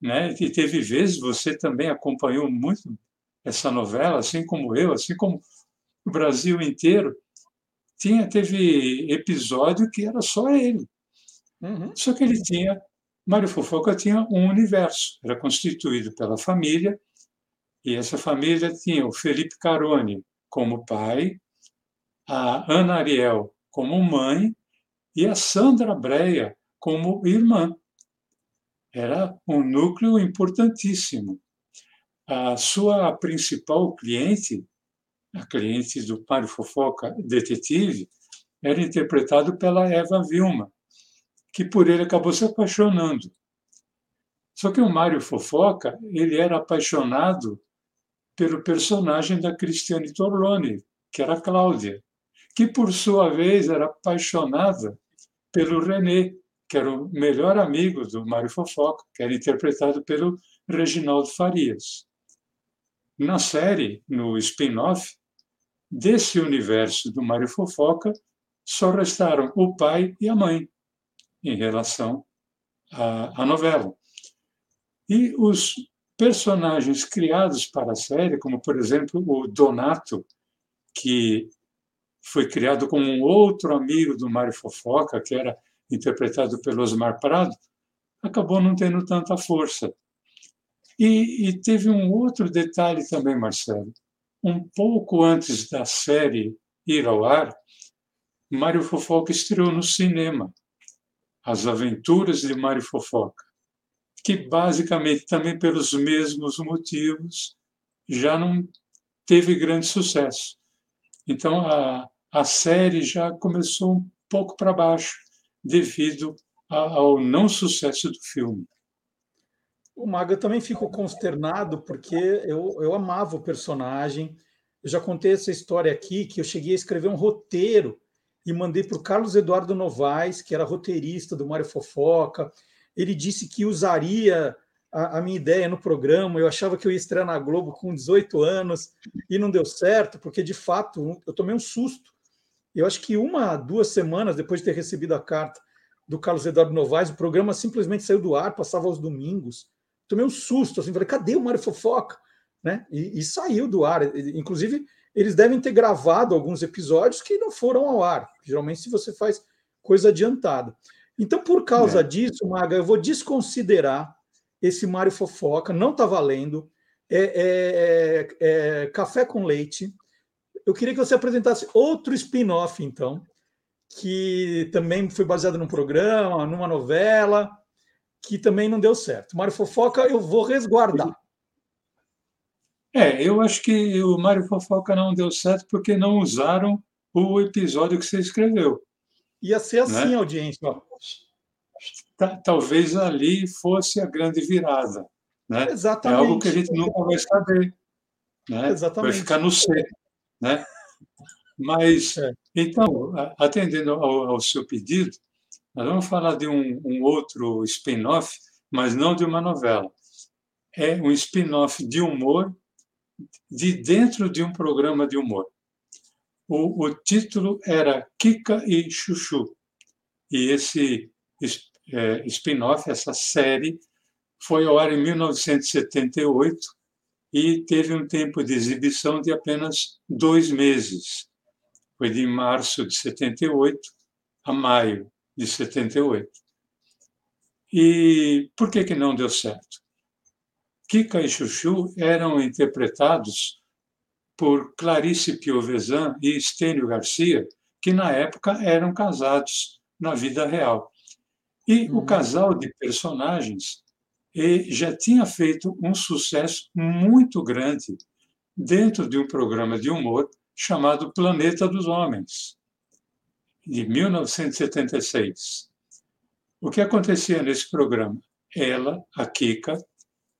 Né? E teve vezes, você também acompanhou muito essa novela, assim como eu, assim como o Brasil inteiro. Tinha, teve episódio que era só ele. Uhum. Só que ele tinha Mário Fofoca tinha um universo, era constituído pela família, e essa família tinha o Felipe Carone como pai, a Ana Ariel como mãe e a Sandra Breia como irmã. Era um núcleo importantíssimo. A sua principal cliente, a cliente do Mário Fofoca, detetive, era interpretado pela Eva Vilma, que por ele acabou se apaixonando. Só que o Mário Fofoca, ele era apaixonado pelo personagem da Cristiane Torlone, que era a Cláudia, que por sua vez era apaixonada pelo René, que era o melhor amigo do Mário Fofoca, que era interpretado pelo Reginaldo Farias. Na série, no spin-off, desse universo do Mário Fofoca, só restaram o pai e a mãe em relação à, à novela. E os personagens criados para a série, como por exemplo o Donato, que foi criado como um outro amigo do Mário Fofoca, que era interpretado pelo Osmar Prado, acabou não tendo tanta força. E, e teve um outro detalhe também, Marcelo. Um pouco antes da série ir ao ar, Mário Fofoca estreou no cinema As Aventuras de Mário Fofoca, que basicamente também pelos mesmos motivos já não teve grande sucesso. Então a, a série já começou um pouco para baixo devido ao não sucesso do filme. O Maga também ficou consternado porque eu, eu amava o personagem. Eu já contei essa história aqui que eu cheguei a escrever um roteiro e mandei para o Carlos Eduardo Novaes, que era roteirista do Mário Fofoca. Ele disse que usaria a, a, minha ideia no programa. Eu achava que eu ia estrear na Globo com 18 anos e não deu certo, porque de fato eu tomei um susto. Eu acho que uma, duas semanas depois de ter recebido a carta do Carlos Eduardo Novaes, o programa simplesmente saiu do ar, passava aos domingos. Tomei um susto, assim, falei, cadê o Mário Fofoca? Né? E, e saiu do ar. Inclusive, eles devem ter gravado alguns episódios que não foram ao ar. Geralmente, se você faz coisa adiantada. Então, por causa é. disso, Maga, eu vou desconsiderar esse Mário Fofoca, não está valendo. É, é, é, é, café com leite. Eu queria que você apresentasse outro spin-off, então, que também foi baseado num programa, numa novela, que também não deu certo. Mário Fofoca, eu vou resguardar. É, eu acho que o Mário Fofoca não deu certo porque não usaram o episódio que você escreveu. Ia ser assim né? a audiência. Talvez ali fosse a grande virada. Né? Exatamente. É algo que a gente nunca vai saber. Né? Exatamente. Vai ficar no C. Né? Mas, é. então, atendendo ao, ao, seu pedido, nós vamos falar de um, um outro spin-off, mas não de uma novela. É um spin-off de humor de dentro de um programa de humor. O, o título era Kika e Chuchu. E esse é, spin-off, essa série, foi ao ar em 1978 e teve um tempo de exibição de apenas dois meses. Foi de março de 78 a maio de 78. E por que, que não deu certo? Kika e Chuchu eram interpretados por Clarice Piovesan e Estênio Garcia, que na época eram casados na vida real. E uhum. o casal de personagens já tinha feito um sucesso muito grande dentro de um programa de humor chamado Planeta dos Homens, de 1976. O que acontecia nesse programa? Ela, a Kika,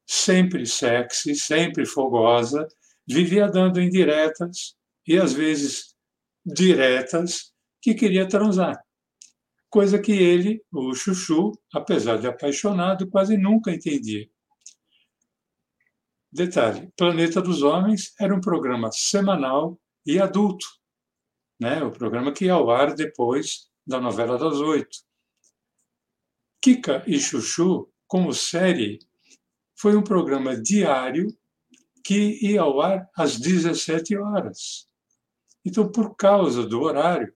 sempre sexy, sempre fogosa, vivia dando indiretas e às vezes diretas que queria transar. Coisa que ele, o Chuchu, apesar de apaixonado, quase nunca entendia. Detalhe: Planeta dos Homens era um programa semanal e adulto, né? o programa que ia ao ar depois da novela das oito. Kika e Chuchu, como série, foi um programa diário que ia ao ar às 17 horas. Então, por causa do horário,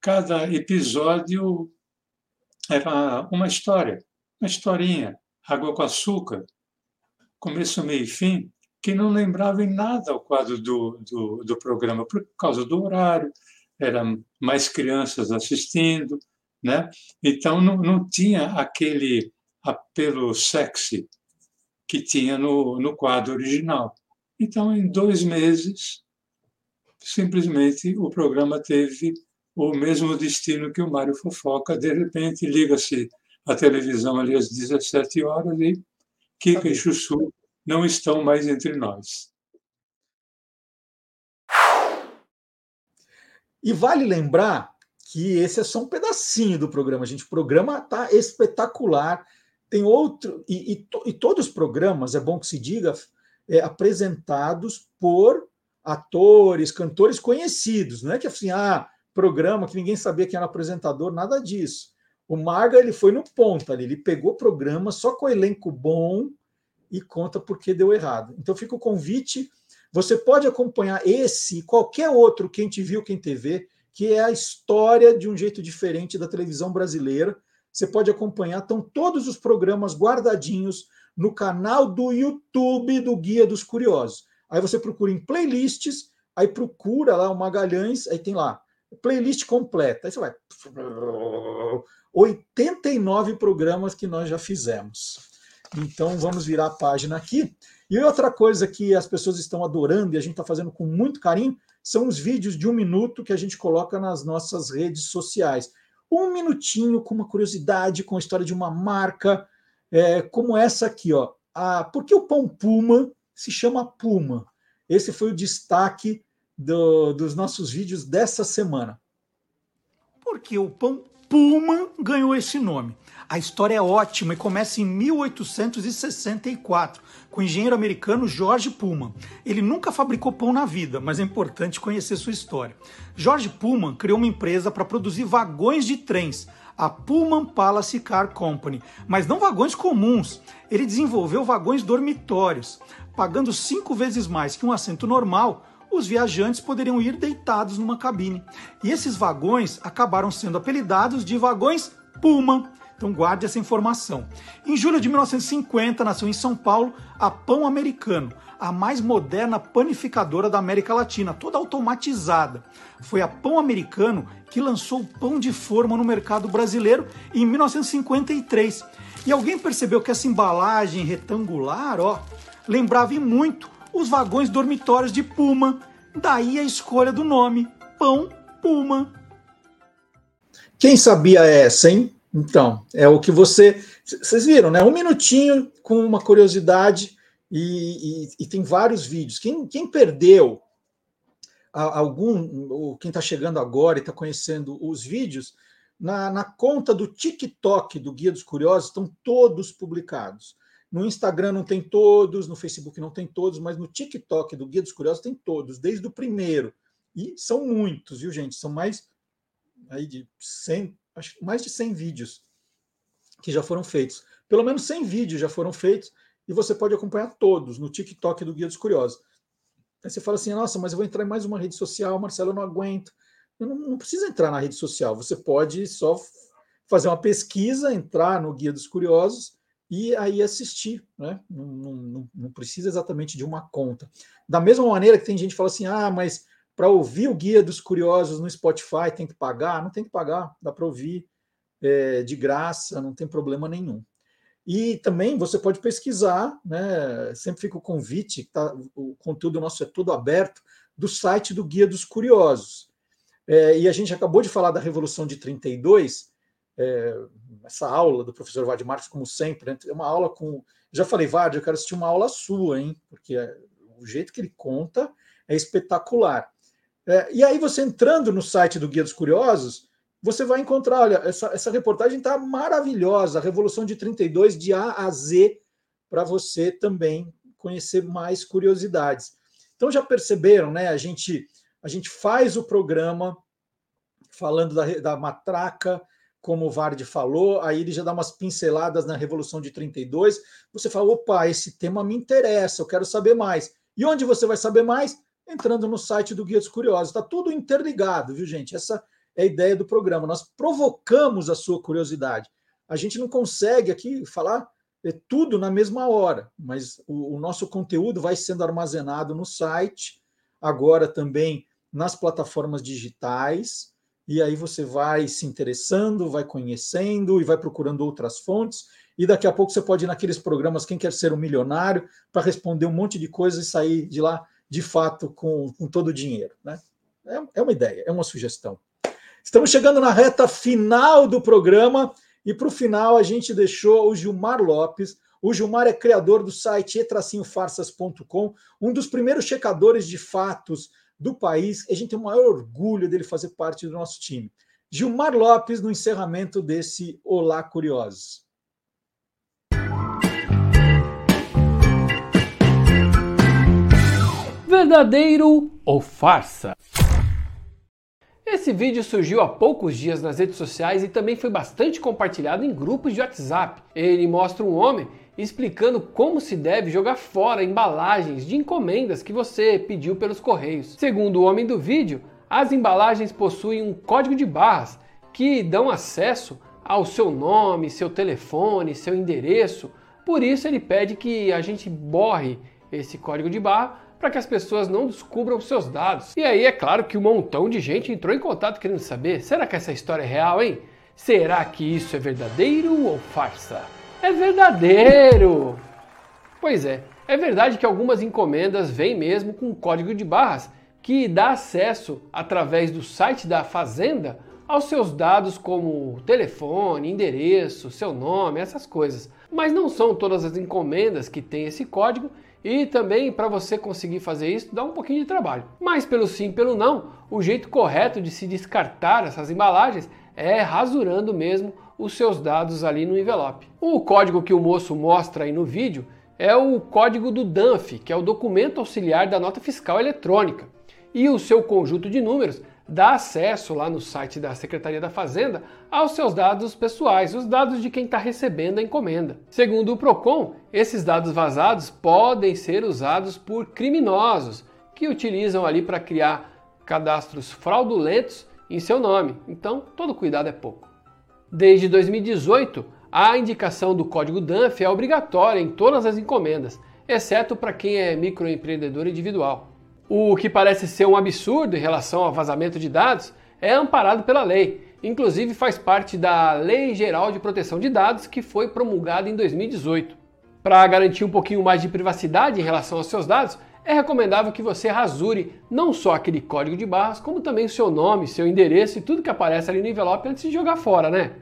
cada episódio era uma história. uma historinha, água com açúcar, começo, meio e fim, que não lembrava em nada o quadro do, do, do programa, por causa do horário, eram mais crianças assistindo, né? Então não, não tinha aquele apelo sexy que tinha no, no quadro original. Então, em dois meses, simplesmente o programa teve o mesmo destino que o Mário Fofoca. De repente, liga-se a televisão ali às 17 horas e Kika e Chuchu não estão mais entre nós. E vale lembrar que esse é só um pedacinho do programa, gente. O programa está espetacular. Tem outro. E, e, e, todos os programas, é bom que se diga, é, apresentados por atores, cantores conhecidos. Não é que assim, ah, programa que ninguém sabia quem era apresentador, nada disso. O Marga ele foi no ponto ali, ele pegou programa só com elenco bom e conta porque deu errado. Então fica o convite. Você pode acompanhar esse e qualquer outro Quem Te Viu, Quem TV, que é a história de um jeito diferente da televisão brasileira. Você pode acompanhar, estão todos os programas guardadinhos no canal do YouTube do Guia dos Curiosos. Aí você procura em playlists, aí procura lá o Magalhães, aí tem lá, playlist completa. Aí você vai. 89 programas que nós já fizemos. Então vamos virar a página aqui. E outra coisa que as pessoas estão adorando e a gente está fazendo com muito carinho são os vídeos de um minuto que a gente coloca nas nossas redes sociais. Um minutinho com uma curiosidade, com a história de uma marca, é, como essa aqui, ó. Ah, por que o pão Puma se chama Puma? Esse foi o destaque do, dos nossos vídeos dessa semana. Porque o pão Puma ganhou esse nome. A história é ótima e começa em 1864, com o engenheiro americano George Pullman. Ele nunca fabricou pão na vida, mas é importante conhecer sua história. George Pullman criou uma empresa para produzir vagões de trens, a Pullman Palace Car Company, mas não vagões comuns. Ele desenvolveu vagões dormitórios. Pagando cinco vezes mais que um assento normal, os viajantes poderiam ir deitados numa cabine. E esses vagões acabaram sendo apelidados de vagões Pullman então guarde essa informação. Em julho de 1950 nasceu em São Paulo a Pão Americano, a mais moderna panificadora da América Latina, toda automatizada. Foi a Pão Americano que lançou o pão de forma no mercado brasileiro em 1953. E alguém percebeu que essa embalagem retangular, ó, lembrava muito os vagões dormitórios de Puma. Daí a escolha do nome, Pão Puma. Quem sabia essa, hein? Então, é o que você. Vocês viram, né? Um minutinho com uma curiosidade e, e, e tem vários vídeos. Quem, quem perdeu algum, ou quem está chegando agora e está conhecendo os vídeos, na, na, conta do TikTok do Guia dos Curiosos estão todos publicados. No Instagram não tem todos, no Facebook não tem todos, mas no TikTok do Guia dos Curiosos tem todos, desde o primeiro. E são muitos, viu, gente? São mais aí de 100, acho mais de 100 vídeos que já foram feitos. Pelo menos 100 vídeos já foram feitos e você pode acompanhar todos no TikTok do Guia dos Curiosos. Aí você fala assim: nossa, mas eu vou entrar em mais uma rede social, Marcelo, eu não aguento. Eu não, não precisa entrar na rede social, você pode só fazer uma pesquisa, entrar no Guia dos Curiosos e aí assistir, né? Não, não, não, precisa exatamente de uma conta. Da mesma maneira que tem gente que fala assim: ah, mas para ouvir o Guia dos Curiosos no Spotify tem que pagar? Não tem que pagar, dá para ouvir é, de graça, não tem problema nenhum. E também você pode pesquisar, né? Sempre fica o convite, tá, o conteúdo nosso é todo aberto, do site do Guia dos Curiosos. É, e a gente acabou de falar da Revolução de 32, é, essa aula do professor Vade Marques, como sempre, né, é uma aula com. Já falei, Vade, eu quero assistir uma aula sua, hein? Porque é, o jeito que ele conta é espetacular. É, e aí, você entrando no site do Guia dos Curiosos, você vai encontrar, olha, essa, essa reportagem está maravilhosa, a Revolução de 32, de A a Z, para você também conhecer mais curiosidades. Então, já perceberam, né? A gente, a gente faz o programa falando da, da matraca, como o Vardy falou, aí ele já dá umas pinceladas na Revolução de 32. Você fala, opa, esse tema me interessa, eu quero saber mais. E onde você vai saber mais? Entrando no site do Guia dos Curiosos. Está tudo interligado, viu, gente? Essa é a ideia do programa. Nós provocamos a sua curiosidade. a gente não consegue aqui falar é, tudo na mesma hora, mas o, o nosso conteúdo vai sendo armazenado no site, agora também nas plataformas digitais, e aí você vai se interessando, vai conhecendo e vai procurando outras fontes, e daqui a pouco você pode ir naqueles programas Quem Quer Ser um Milionário para responder um monte de coisas e sair de lá, de fato, com, com todo o dinheiro. Né? É, é uma ideia, é uma sugestão. Estamos chegando na reta final do programa, e para o final a gente deixou o Gilmar Lopes. O Gilmar é criador do site etracinhofarsas.com, um dos primeiros checadores de fatos do país. A gente tem o maior orgulho dele fazer parte do nosso time. Gilmar Lopes, no encerramento desse Olá Curiosos. Verdadeiro ou farsa? Esse vídeo surgiu há poucos dias nas redes sociais e também foi bastante compartilhado em grupos de WhatsApp. Ele mostra um homem explicando como se deve jogar fora embalagens de encomendas que você pediu pelos correios. Segundo o homem do vídeo, as embalagens possuem um código de barras que dão acesso ao seu nome, seu telefone, seu endereço. Por isso ele pede que a gente borre esse código de barra para que as pessoas não descubram seus dados. E aí é claro que um montão de gente entrou em contato querendo saber: será que essa história é real, hein? Será que isso é verdadeiro ou farsa? É verdadeiro! Pois é, é verdade que algumas encomendas vêm mesmo com código de barras que dá acesso através do site da Fazenda aos seus dados como telefone, endereço, seu nome, essas coisas. Mas não são todas as encomendas que têm esse código e também para você conseguir fazer isso dá um pouquinho de trabalho. Mas pelo sim, pelo não, o jeito correto de se descartar essas embalagens é rasurando mesmo os seus dados ali no envelope. O código que o moço mostra aí no vídeo é o código do DANF, que é o documento auxiliar da nota fiscal eletrônica. E o seu conjunto de números dá acesso lá no site da Secretaria da Fazenda aos seus dados pessoais, os dados de quem está recebendo a encomenda. Segundo o Procon, esses dados vazados podem ser usados por criminosos que utilizam ali para criar cadastros fraudulentos em seu nome. Então, todo cuidado é pouco. Desde 2018, a indicação do código DANF é obrigatória em todas as encomendas, exceto para quem é microempreendedor individual. O que parece ser um absurdo em relação ao vazamento de dados é amparado pela lei. Inclusive faz parte da Lei Geral de Proteção de Dados que foi promulgada em 2018. Para garantir um pouquinho mais de privacidade em relação aos seus dados, é recomendável que você rasure não só aquele código de barras, como também o seu nome, seu endereço e tudo que aparece ali no envelope antes de jogar fora, né?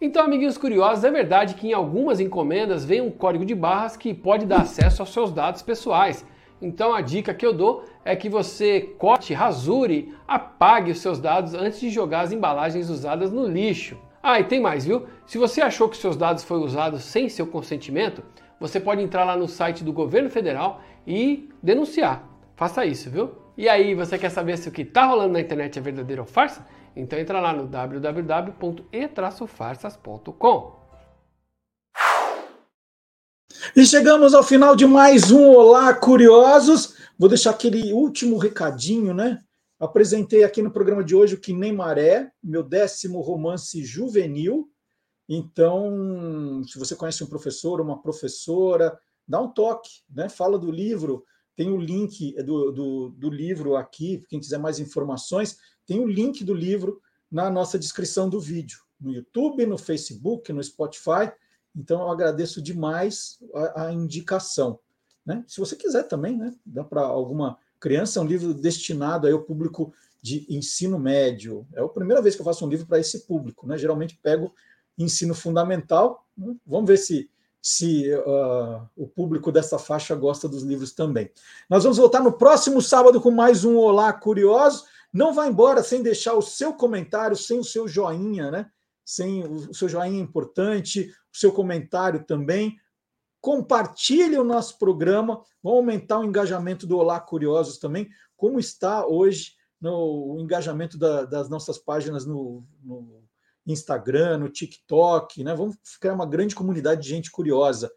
Então, amiguinhos curiosos, é verdade que em algumas encomendas vem um código de barras que pode dar acesso aos seus dados pessoais. Então a dica que eu dou é que você corte, rasure, apague os seus dados antes de jogar as embalagens usadas no lixo. Ah, e tem mais, viu? Se você achou que seus dados foram usados sem seu consentimento, você pode entrar lá no site do governo federal e denunciar. Faça isso, viu? E aí, você quer saber se o que está rolando na internet é verdadeiro ou farsa? Então entra lá no www.e-farsas.com. E chegamos ao final de mais um Olá Curiosos. Vou deixar aquele último recadinho, né? Apresentei aqui no programa de hoje o Que Nem Maré, meu décimo romance juvenil. Então, se você conhece um professor, uma professora, dá um toque, né? Fala do livro. Tem o link do, do, do livro aqui, quem quiser mais informações, tem o link do livro na nossa descrição do vídeo, no YouTube, no Facebook, no Spotify. Então, eu agradeço demais a, a indicação. Né? Se você quiser também, né? dá para alguma criança, é um livro destinado ao público de ensino médio. É a primeira vez que eu faço um livro para esse público. Né? Geralmente pego ensino fundamental. Né? Vamos ver se, se uh, o público dessa faixa gosta dos livros também. Nós vamos voltar no próximo sábado com mais um Olá Curioso. Não vá embora sem deixar o seu comentário, sem o seu joinha, né? Sem o seu joinha importante, seu comentário também. Compartilhe o nosso programa, vamos aumentar o engajamento do Olá Curiosos também, como está hoje no o engajamento da, das nossas páginas no, no, Instagram, no TikTok, né? Vamos criar uma grande comunidade de gente curiosa.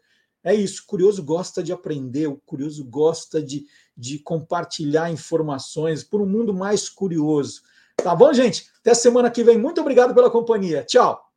É isso, o curioso gosta de aprender, o curioso gosta de, de compartilhar informações por um mundo mais curioso. Tá bom, gente? Até semana que vem. Muito obrigado pela companhia. Tchau!